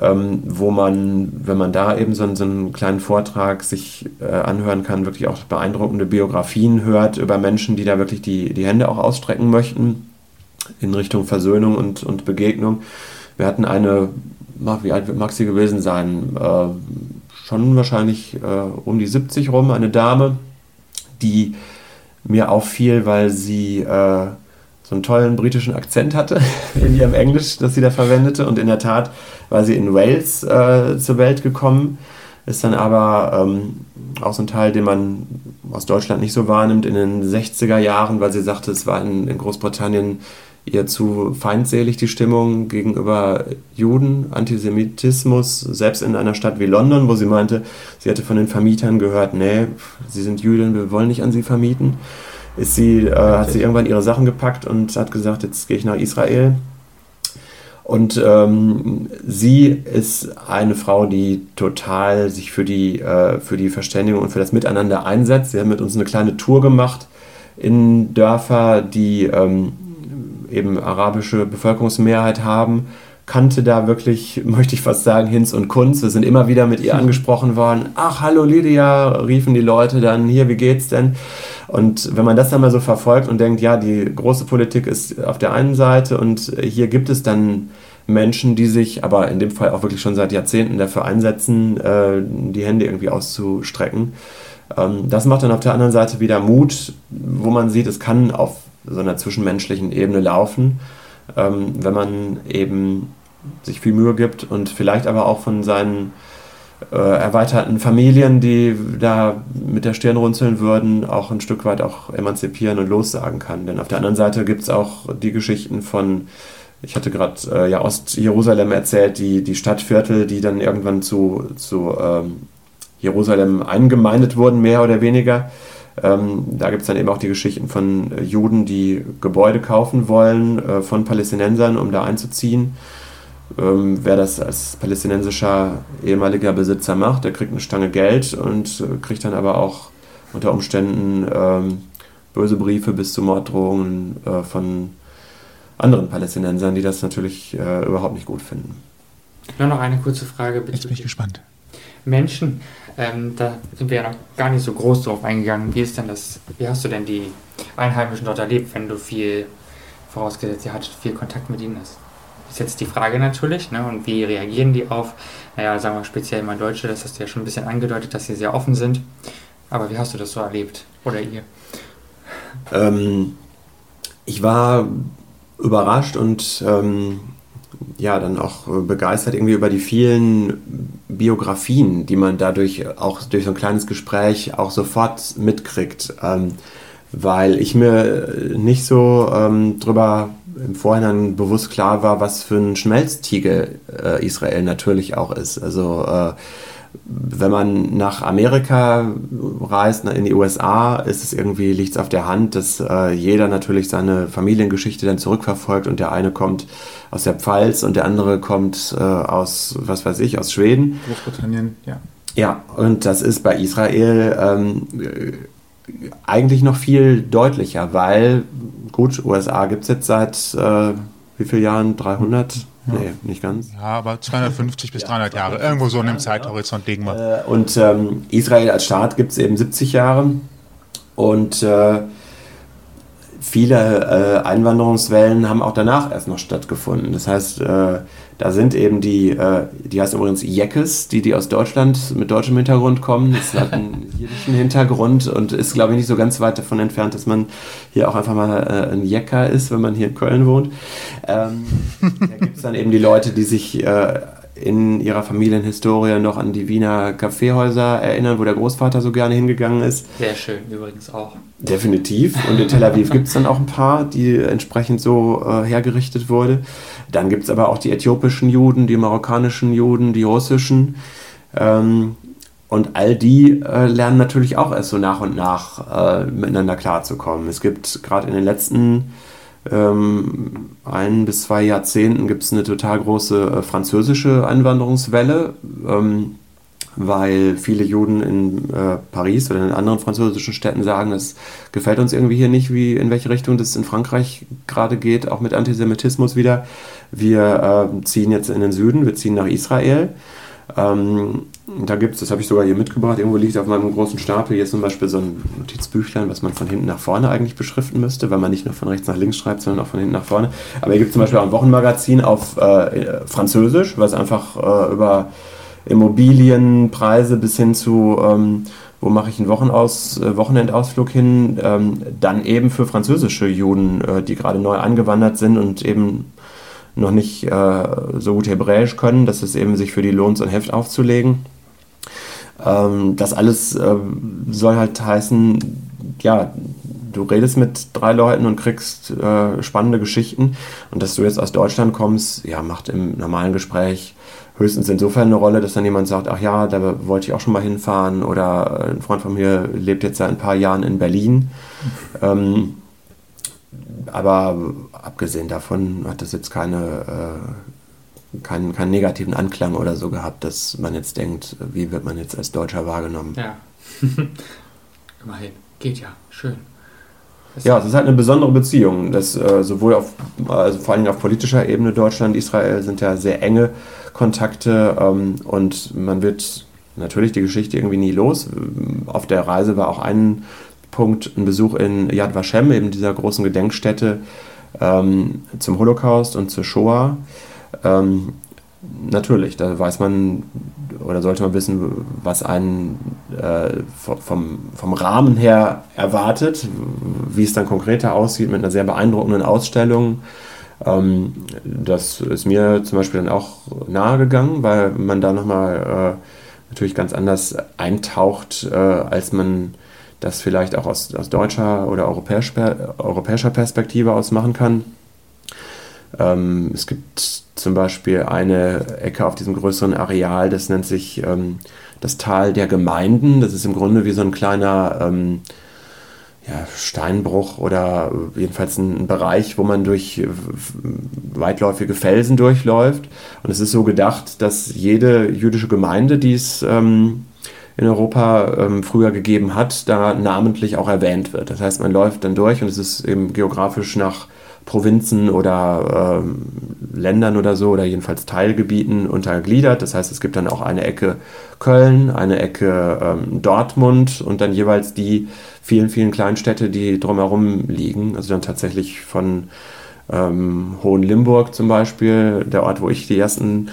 ähm, wo man, wenn man da eben so, so einen kleinen Vortrag sich äh, anhören kann, wirklich auch beeindruckende Biografien hört über Menschen, die da wirklich die, die Hände auch ausstrecken möchten in Richtung Versöhnung und, und Begegnung. Wir hatten eine, wie alt mag sie gewesen sein, äh, schon wahrscheinlich äh, um die 70 rum, eine Dame, die mir auffiel, weil sie äh, so einen tollen britischen Akzent hatte <laughs> in ihrem Englisch, das sie da verwendete. Und in der Tat war sie in Wales äh, zur Welt gekommen, ist dann aber ähm, auch so ein Teil, den man aus Deutschland nicht so wahrnimmt, in den 60er Jahren, weil sie sagte, es war in, in Großbritannien ihr zu feindselig die Stimmung gegenüber Juden, Antisemitismus, selbst in einer Stadt wie London, wo sie meinte, sie hätte von den Vermietern gehört, nee, sie sind Jüdin, wir wollen nicht an sie vermieten ist sie, äh, hat sie irgendwann ihre Sachen gepackt und hat gesagt, jetzt gehe ich nach Israel. Und ähm, sie ist eine Frau, die total sich für die, äh, für die Verständigung und für das Miteinander einsetzt. Sie hat mit uns eine kleine Tour gemacht in Dörfer, die ähm, eben arabische Bevölkerungsmehrheit haben kannte da wirklich, möchte ich fast sagen, Hinz und Kunz. Wir sind immer wieder mit ihr angesprochen worden. Ach, hallo Lydia, riefen die Leute dann, hier, wie geht's denn? Und wenn man das dann mal so verfolgt und denkt, ja, die große Politik ist auf der einen Seite und hier gibt es dann Menschen, die sich aber in dem Fall auch wirklich schon seit Jahrzehnten dafür einsetzen, äh, die Hände irgendwie auszustrecken. Ähm, das macht dann auf der anderen Seite wieder Mut, wo man sieht, es kann auf so einer zwischenmenschlichen Ebene laufen, ähm, wenn man eben sich viel Mühe gibt und vielleicht aber auch von seinen äh, erweiterten Familien, die da mit der Stirn runzeln würden, auch ein Stück weit auch emanzipieren und lossagen kann. Denn auf der anderen Seite gibt es auch die Geschichten von, ich hatte gerade äh, ja Ost-Jerusalem erzählt, die, die Stadtviertel, die dann irgendwann zu, zu ähm, Jerusalem eingemeindet wurden, mehr oder weniger. Ähm, da gibt es dann eben auch die Geschichten von Juden, die Gebäude kaufen wollen äh, von Palästinensern, um da einzuziehen ähm, wer das als palästinensischer ehemaliger Besitzer macht, der kriegt eine Stange Geld und äh, kriegt dann aber auch unter Umständen ähm, böse Briefe bis zu Morddrohungen äh, von anderen Palästinensern, die das natürlich äh, überhaupt nicht gut finden. Nur noch eine kurze Frage. Jetzt bin ich gespannt. Menschen, ähm, da sind wir ja noch gar nicht so groß drauf eingegangen. Wie ist denn das, wie hast du denn die Einheimischen dort erlebt, wenn du viel, vorausgesetzt, ihr hattet viel Kontakt mit ihnen hast? Ist jetzt die Frage natürlich, ne? und wie reagieren die auf, naja, sagen wir speziell mal Deutsche, das hast du ja schon ein bisschen angedeutet, dass sie sehr offen sind. Aber wie hast du das so erlebt? Oder ihr? Ähm, ich war überrascht und ähm, ja, dann auch begeistert irgendwie über die vielen Biografien, die man dadurch auch durch so ein kleines Gespräch auch sofort mitkriegt. Ähm, weil ich mir nicht so ähm, drüber im Vorhinein bewusst klar war, was für ein Schmelztiegel äh, Israel natürlich auch ist. Also äh, wenn man nach Amerika reist, in die USA, ist es irgendwie, liegt es auf der Hand, dass äh, jeder natürlich seine Familiengeschichte dann zurückverfolgt und der eine kommt aus der Pfalz und der andere kommt äh, aus, was weiß ich, aus Schweden. Großbritannien, ja. Ja, und das ist bei Israel ähm, eigentlich noch viel deutlicher, weil, gut, USA gibt es jetzt seit äh, wie vielen Jahren? 300? Ja. Nee, nicht ganz. Ja, aber 250 bis 300 Jahre. Irgendwo so in dem Zeithorizont liegen wir. Äh, und ähm, Israel als Staat gibt es eben 70 Jahre. Und äh, viele äh, Einwanderungswellen haben auch danach erst noch stattgefunden. Das heißt, äh, da sind eben die, äh, die heißen übrigens Jeckes, die, die aus Deutschland mit deutschem Hintergrund kommen. Das hat einen <laughs> jiddischen Hintergrund und ist, glaube ich, nicht so ganz weit davon entfernt, dass man hier auch einfach mal äh, ein Jecker ist, wenn man hier in Köln wohnt. Ähm, da gibt es dann eben die Leute, die sich äh, in ihrer Familienhistorie noch an die Wiener Kaffeehäuser erinnern, wo der Großvater so gerne hingegangen ist. Sehr schön, übrigens auch. Definitiv. Und in Tel Aviv <laughs> gibt es dann auch ein paar, die entsprechend so äh, hergerichtet wurde. Dann gibt es aber auch die äthiopischen Juden, die marokkanischen Juden, die russischen. Ähm, und all die äh, lernen natürlich auch erst so nach und nach äh, miteinander klarzukommen. Es gibt gerade in den letzten ähm, ein bis zwei Jahrzehnten gibt es eine total große äh, französische Einwanderungswelle, ähm, weil viele Juden in äh, Paris oder in anderen französischen Städten sagen, es gefällt uns irgendwie hier nicht, wie in welche Richtung das in Frankreich gerade geht, auch mit Antisemitismus wieder. Wir äh, ziehen jetzt in den Süden, wir ziehen nach Israel. Ähm, da gibt es, das habe ich sogar hier mitgebracht, irgendwo liegt auf meinem großen Stapel hier zum Beispiel so ein Notizbüchlein, was man von hinten nach vorne eigentlich beschriften müsste, weil man nicht nur von rechts nach links schreibt, sondern auch von hinten nach vorne. Aber hier gibt es zum Beispiel auch ein Wochenmagazin auf äh, Französisch, was einfach äh, über Immobilienpreise bis hin zu, ähm, wo mache ich einen Wochenaus, äh, Wochenendausflug hin, ähm, dann eben für französische Juden, äh, die gerade neu eingewandert sind und eben noch nicht äh, so gut Hebräisch können, dass es eben sich für die lohnt, so ein Heft aufzulegen. Ähm, das alles äh, soll halt heißen, ja, du redest mit drei Leuten und kriegst äh, spannende Geschichten. Und dass du jetzt aus Deutschland kommst, ja, macht im normalen Gespräch höchstens insofern eine Rolle, dass dann jemand sagt, ach ja, da wollte ich auch schon mal hinfahren oder ein Freund von mir lebt jetzt seit ein paar Jahren in Berlin. <laughs> Ähm, aber abgesehen davon hat das jetzt keine, äh, keinen, keinen negativen Anklang oder so gehabt, dass man jetzt denkt, wie wird man jetzt als Deutscher wahrgenommen. Ja. <laughs> Immerhin. Geht ja. Schön. Das ja, es ist halt eine besondere Beziehung. Das, äh, sowohl auf, also vor allem auf politischer Ebene Deutschland, Israel sind ja sehr enge Kontakte ähm, und man wird natürlich die Geschichte irgendwie nie los. Auf der Reise war auch ein Punkt ein Besuch in Yad Vashem, eben dieser großen Gedenkstätte ähm, zum Holocaust und zur Shoah. Ähm, natürlich, da weiß man oder sollte man wissen, was einen äh, vom, vom Rahmen her erwartet, wie es dann konkreter aussieht mit einer sehr beeindruckenden Ausstellung. Ähm, das ist mir zum Beispiel dann auch nahegegangen, weil man da nochmal äh, natürlich ganz anders eintaucht, äh, als man das vielleicht auch aus, aus deutscher oder europäisch, europäischer Perspektive aus machen kann. Ähm, es gibt zum Beispiel eine Ecke auf diesem größeren Areal, das nennt sich ähm, das Tal der Gemeinden. Das ist im Grunde wie so ein kleiner ähm, ja, Steinbruch oder jedenfalls ein, Bereich, wo man durch weitläufige Felsen durchläuft. Und es ist so gedacht, dass jede jüdische Gemeinde, die es ähm, in Europa ähm, früher gegeben hat, da namentlich auch erwähnt wird. Das heißt, man läuft dann durch und es ist eben geografisch nach Provinzen oder ähm, Ländern oder so oder jedenfalls Teilgebieten untergliedert. Das heißt, es gibt dann auch eine Ecke Köln, eine Ecke ähm, Dortmund und dann jeweils die vielen, vielen Kleinstädte, die drumherum liegen. Also dann tatsächlich von ähm, Hohenlimburg zum Beispiel, der Ort, wo ich die ersten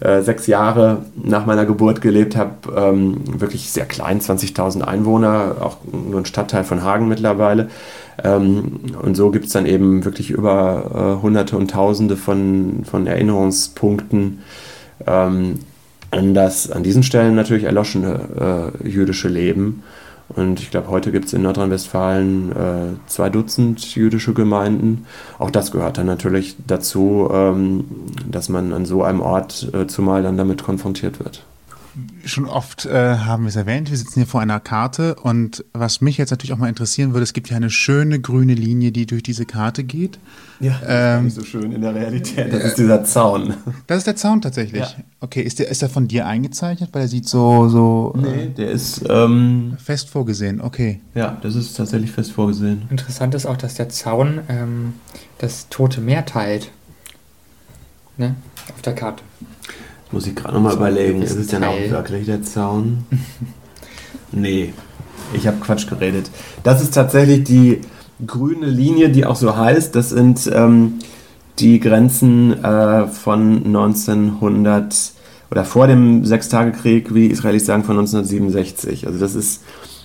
äh, sechs Jahre nach meiner Geburt gelebt habe, ähm, wirklich sehr klein, 20.000 Einwohner, auch nur ein Stadtteil von Hagen mittlerweile. Ähm, und so gibt es dann eben wirklich über äh, Hunderte und Tausende von, von Erinnerungspunkten ähm, an das an diesen Stellen natürlich erloschene äh, jüdische Leben. Und ich glaube, heute gibt es in Nordrhein-Westfalen äh, zwei Dutzend jüdische Gemeinden. Auch das gehört dann natürlich dazu, ähm, dass man an so einem Ort äh, zumal dann damit konfrontiert wird schon oft äh, haben wir es erwähnt, wir sitzen hier vor einer Karte und was mich jetzt natürlich auch mal interessieren würde, es gibt hier eine schöne grüne Linie, die durch diese Karte geht. Ja, das ähm, ist nicht so schön in der Realität. Das ist dieser Zaun. Das ist der Zaun tatsächlich. Ja. Okay, ist der, ist der von dir eingezeichnet? Weil er sieht so. so äh, nee, der ist. Ähm, fest vorgesehen, okay. Ja, das ist tatsächlich fest vorgesehen. Interessant ist auch, dass der Zaun ähm, das Tote Meer teilt. Ne? Auf der Karte. Muss ich gerade nochmal überlegen, ist es denn auch wirklich der Zaun? <laughs> nee, ich habe Quatsch geredet. Das ist tatsächlich die grüne Linie, die auch so heißt. Das sind ähm, die Grenzen äh, von 1900 oder vor dem Sechstagekrieg, wie die Israelis sagen, von 1967. Also das ist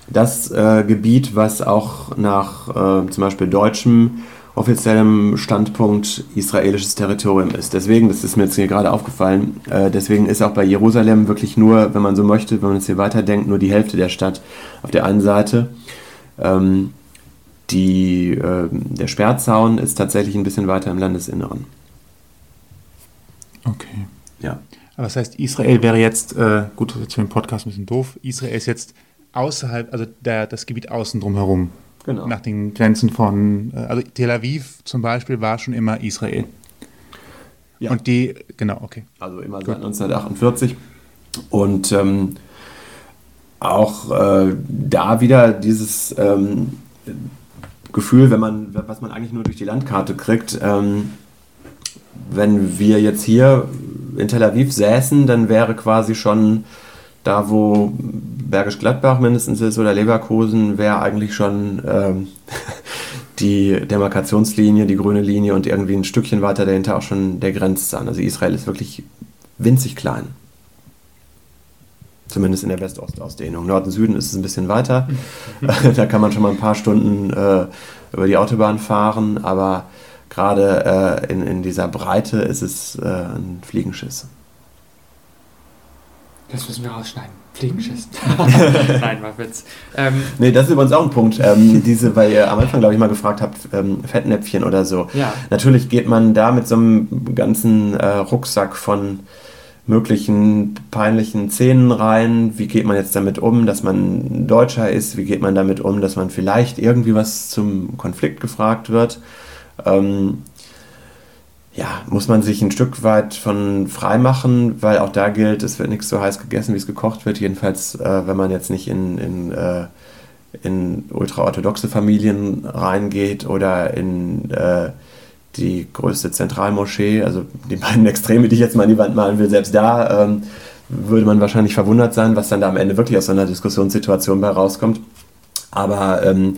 das äh, Gebiet, was auch nach äh, zum Beispiel deutschem offiziellem Standpunkt israelisches Territorium ist. Deswegen, das ist mir jetzt hier gerade aufgefallen, äh, deswegen ist auch bei Jerusalem wirklich nur, wenn man so möchte, wenn man jetzt hier weiterdenkt, nur die Hälfte der Stadt auf der einen Seite. Ähm, die, äh, der Sperrzaun ist tatsächlich ein bisschen weiter im Landesinneren. Okay. Ja. Aber das heißt, Israel wäre jetzt, äh, gut, das ist jetzt für den Podcast ein bisschen doof, Israel ist jetzt außerhalb, also der, das Gebiet außen drum herum Genau. Nach den Grenzen von, äh, also Tel Aviv zum Beispiel war schon immer Israel. Ja. Und die, genau, okay. Also immer seit 1948. Und ähm, auch äh, da wieder dieses ähm, Gefühl, wenn man, was man eigentlich nur durch die Landkarte kriegt, ähm, wenn wir jetzt hier in Tel Aviv säßen, dann wäre quasi schon da, wo Bergisch Gladbach mindestens ist oder Leverkusen, wäre eigentlich schon ähm, <laughs> die Demarkationslinie, die grüne Linie und irgendwie ein Stückchen weiter dahinter auch schon der Grenzzahn. Also Israel ist wirklich winzig klein. Zumindest in der West-Ost-Ausdehnung. Norden-Süden ist es ein bisschen weiter. <laughs> <laughs> da kann man schon mal ein paar Stunden äh, über die Autobahn fahren, aber gerade äh, in, in dieser Breite ist es äh, ein Fliegenschiss. Das müssen wir rausschneiden. Fliegenschiss. <laughs> Nein, war Witz. Ähm, nee, das ist übrigens auch ein Punkt. Ähm, diese, weil ihr am Anfang, glaube ich, mal gefragt habt, ähm, Fettnäpfchen oder so. Ja. Natürlich geht man da mit so einem ganzen äh, Rucksack von möglichen peinlichen Szenen rein. Wie geht man jetzt damit um, dass man Deutscher ist? Wie geht man damit um, dass man vielleicht irgendwie was zum Konflikt gefragt wird? Ähm, ja, muss man sich ein Stück weit von frei machen, weil auch da gilt, es wird nichts so heiß gegessen, wie es gekocht wird. Jedenfalls, äh, wenn man jetzt nicht in, in, äh, in ultraorthodoxe Familien reingeht oder in äh, die größte Zentralmoschee, also die beiden Extreme, die ich jetzt mal an die Wand malen will, selbst da ähm, würde man wahrscheinlich verwundert sein, was dann da am Ende wirklich aus so einer Diskussionssituation bei rauskommt. Aber ähm,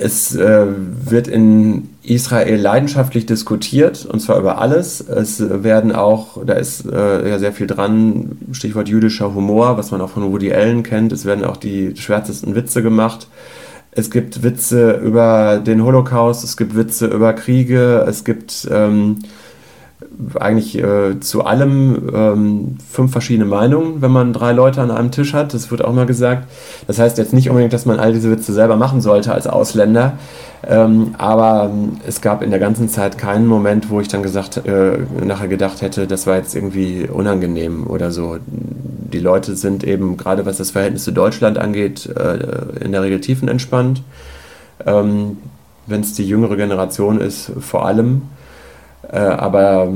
es äh, wird in Israel leidenschaftlich diskutiert und zwar über alles. Es werden auch, da ist äh, ja sehr viel dran, Stichwort jüdischer Humor, was man auch von Woody Allen kennt. Es werden auch die schwärzesten Witze gemacht. Es gibt Witze über den Holocaust, es gibt Witze über Kriege, es gibt ähm, eigentlich äh, zu allem ähm, fünf verschiedene Meinungen, wenn man drei Leute an einem Tisch hat. Das wird auch mal gesagt. Das heißt jetzt nicht unbedingt, dass man all diese Witze selber machen sollte als Ausländer. Ähm, aber ähm, es gab in der ganzen Zeit keinen Moment, wo ich dann gesagt, äh, nachher gedacht hätte, das war jetzt irgendwie unangenehm oder so. Die Leute sind eben, gerade was das Verhältnis zu Deutschland angeht, äh, in der Regel tiefenentspannt. Ähm, wenn es die jüngere Generation ist, vor allem. Äh, aber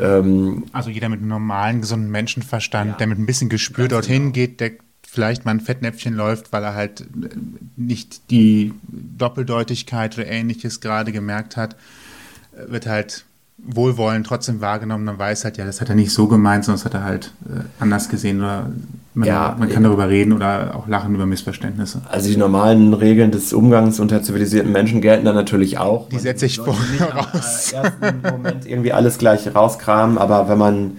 ähm, also jeder mit einem normalen, gesunden Menschenverstand, ja, der mit ein bisschen Gespür dorthin genau. geht, der vielleicht mal ein Fettnäpfchen läuft, weil er halt nicht die Doppeldeutigkeit oder ähnliches gerade gemerkt hat, wird halt wohlwollend trotzdem wahrgenommen. Man weiß halt, ja, das hat er nicht so gemeint, sondern das hat er halt äh, anders gesehen oder man, ja, man kann darüber reden oder auch lachen über Missverständnisse. Also die normalen Regeln des Umgangs unter zivilisierten Menschen gelten dann natürlich auch. Die setze ich vorher raus. Im ersten Moment irgendwie alles gleich rauskramen, aber wenn man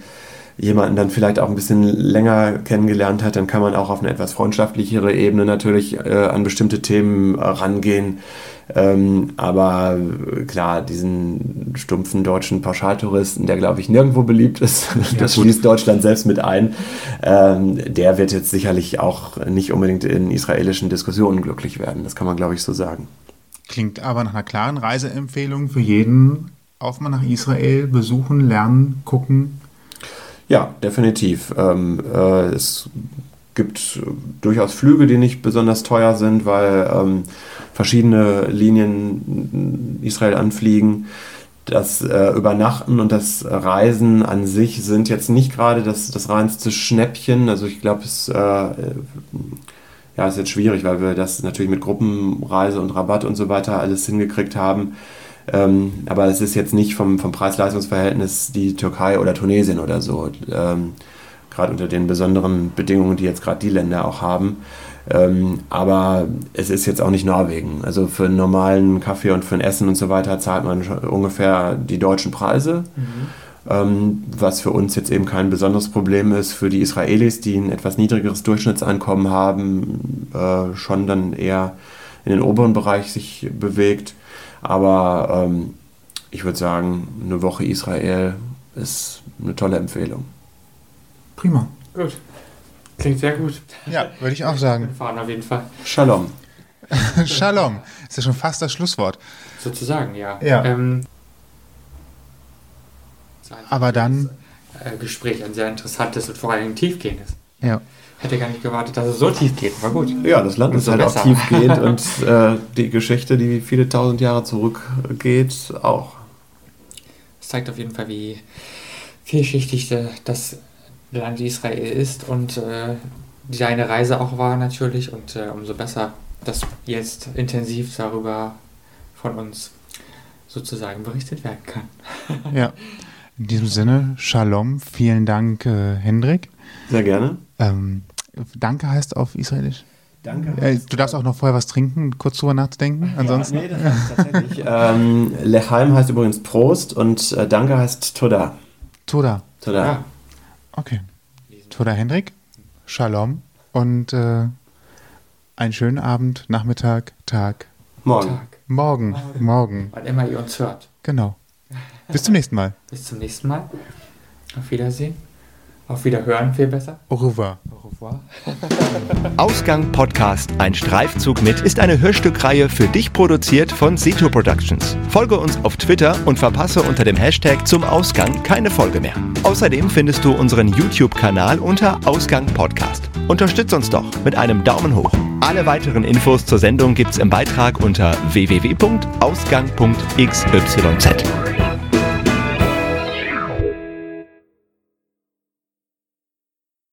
jemanden dann vielleicht auch ein bisschen länger kennengelernt hat, dann kann man auch auf eine etwas freundschaftlichere Ebene natürlich äh, an bestimmte Themen äh, rangehen. Ähm, aber äh, klar, diesen stumpfen deutschen Pauschaltouristen, der glaube ich nirgendwo beliebt ist, <laughs> ja, das gut. schließt Deutschland selbst mit ein, ähm, der wird jetzt sicherlich auch nicht unbedingt in israelischen Diskussionen glücklich werden. Das kann man glaube ich so sagen. Klingt aber nach einer klaren Reiseempfehlung für jeden. Auf mal nach Israel, besuchen, lernen, gucken. Ja, definitiv. Ähm, äh, es gibt durchaus Flüge, die nicht besonders teuer sind, weil ähm, verschiedene Linien Israel anfliegen. Das äh, Übernachten und das Reisen an sich sind jetzt nicht gerade das, das reinste Schnäppchen. Also ich glaube, es äh, ja, ist jetzt schwierig, weil wir das natürlich mit Gruppenreise und Rabatt und so weiter alles hingekriegt haben. Ähm, aber es ist jetzt nicht vom, vom Preis-Leistungs-Verhältnis die Türkei oder Tunesien oder so. Ähm, gerade unter den besonderen Bedingungen, die jetzt gerade die Länder auch haben. Ähm, aber es ist jetzt auch nicht Norwegen. Also für einen normalen Kaffee und für ein Essen und so weiter zahlt man ungefähr die deutschen Preise. Mhm. Ähm, was für uns jetzt eben kein besonderes Problem ist. Für die Israelis, die ein etwas niedrigeres Durchschnittseinkommen haben, äh, schon dann eher in den oberen Bereich sich bewegt. Aber ähm, ich würde sagen, eine Woche Israel ist eine tolle Empfehlung. Prima. Gut. Klingt sehr gut. Ja, würde ich auch sagen. Wir fahren auf jeden Fall. Shalom. <laughs> Shalom. Ist ja schon fast das Schlusswort. Sozusagen, ja. Ja. Ähm, Aber dann. Äh, Gespräch ein sehr interessantes und vor allem tiefgehendes. Ja. Hätte gar nicht gewartet, dass es so tief geht. War gut. Ja, das Land ist so halt besser. auch tiefgehend <laughs> und äh, die Geschichte, die viele tausend Jahre zurückgeht, auch. Es zeigt auf jeden Fall, wie vielschichtig das Land Israel ist und äh, deine Reise auch war natürlich und äh, umso besser, dass jetzt intensiv darüber von uns sozusagen berichtet werden kann. <laughs> ja, in diesem Sinne, Shalom, vielen Dank, äh, Hendrik. Sehr gerne. Ähm, danke heißt auf Israelisch? Danke. Äh, du darfst auch noch vorher was trinken, kurz drüber nachdenken. Ansonsten. Ja, nee, das heißt tatsächlich. <laughs> ähm, Lechaim heißt übrigens Prost und äh, Danke heißt Toda. Toda. Toda. Ja. Okay. Toda Hendrik, Shalom und äh, einen schönen Abend, Nachmittag, Tag. Morgen. Tag. Morgen. Morgen. Wann immer ihr uns hört. Genau. Bis zum nächsten Mal. Bis zum nächsten Mal. Auf Wiedersehen. Auf Wiederhören viel besser. Au revoir. Au revoir. <laughs> Ausgang Podcast, ein Streifzug mit, ist eine Hörstückreihe für dich produziert von Seto Productions. Folge uns auf Twitter und verpasse unter dem Hashtag zum Ausgang keine Folge mehr. Außerdem findest du unseren YouTube-Kanal unter Ausgang Podcast. Unterstütz uns doch mit einem Daumen hoch. Alle weiteren Infos zur Sendung gibt's im Beitrag unter www.ausgang.xyz.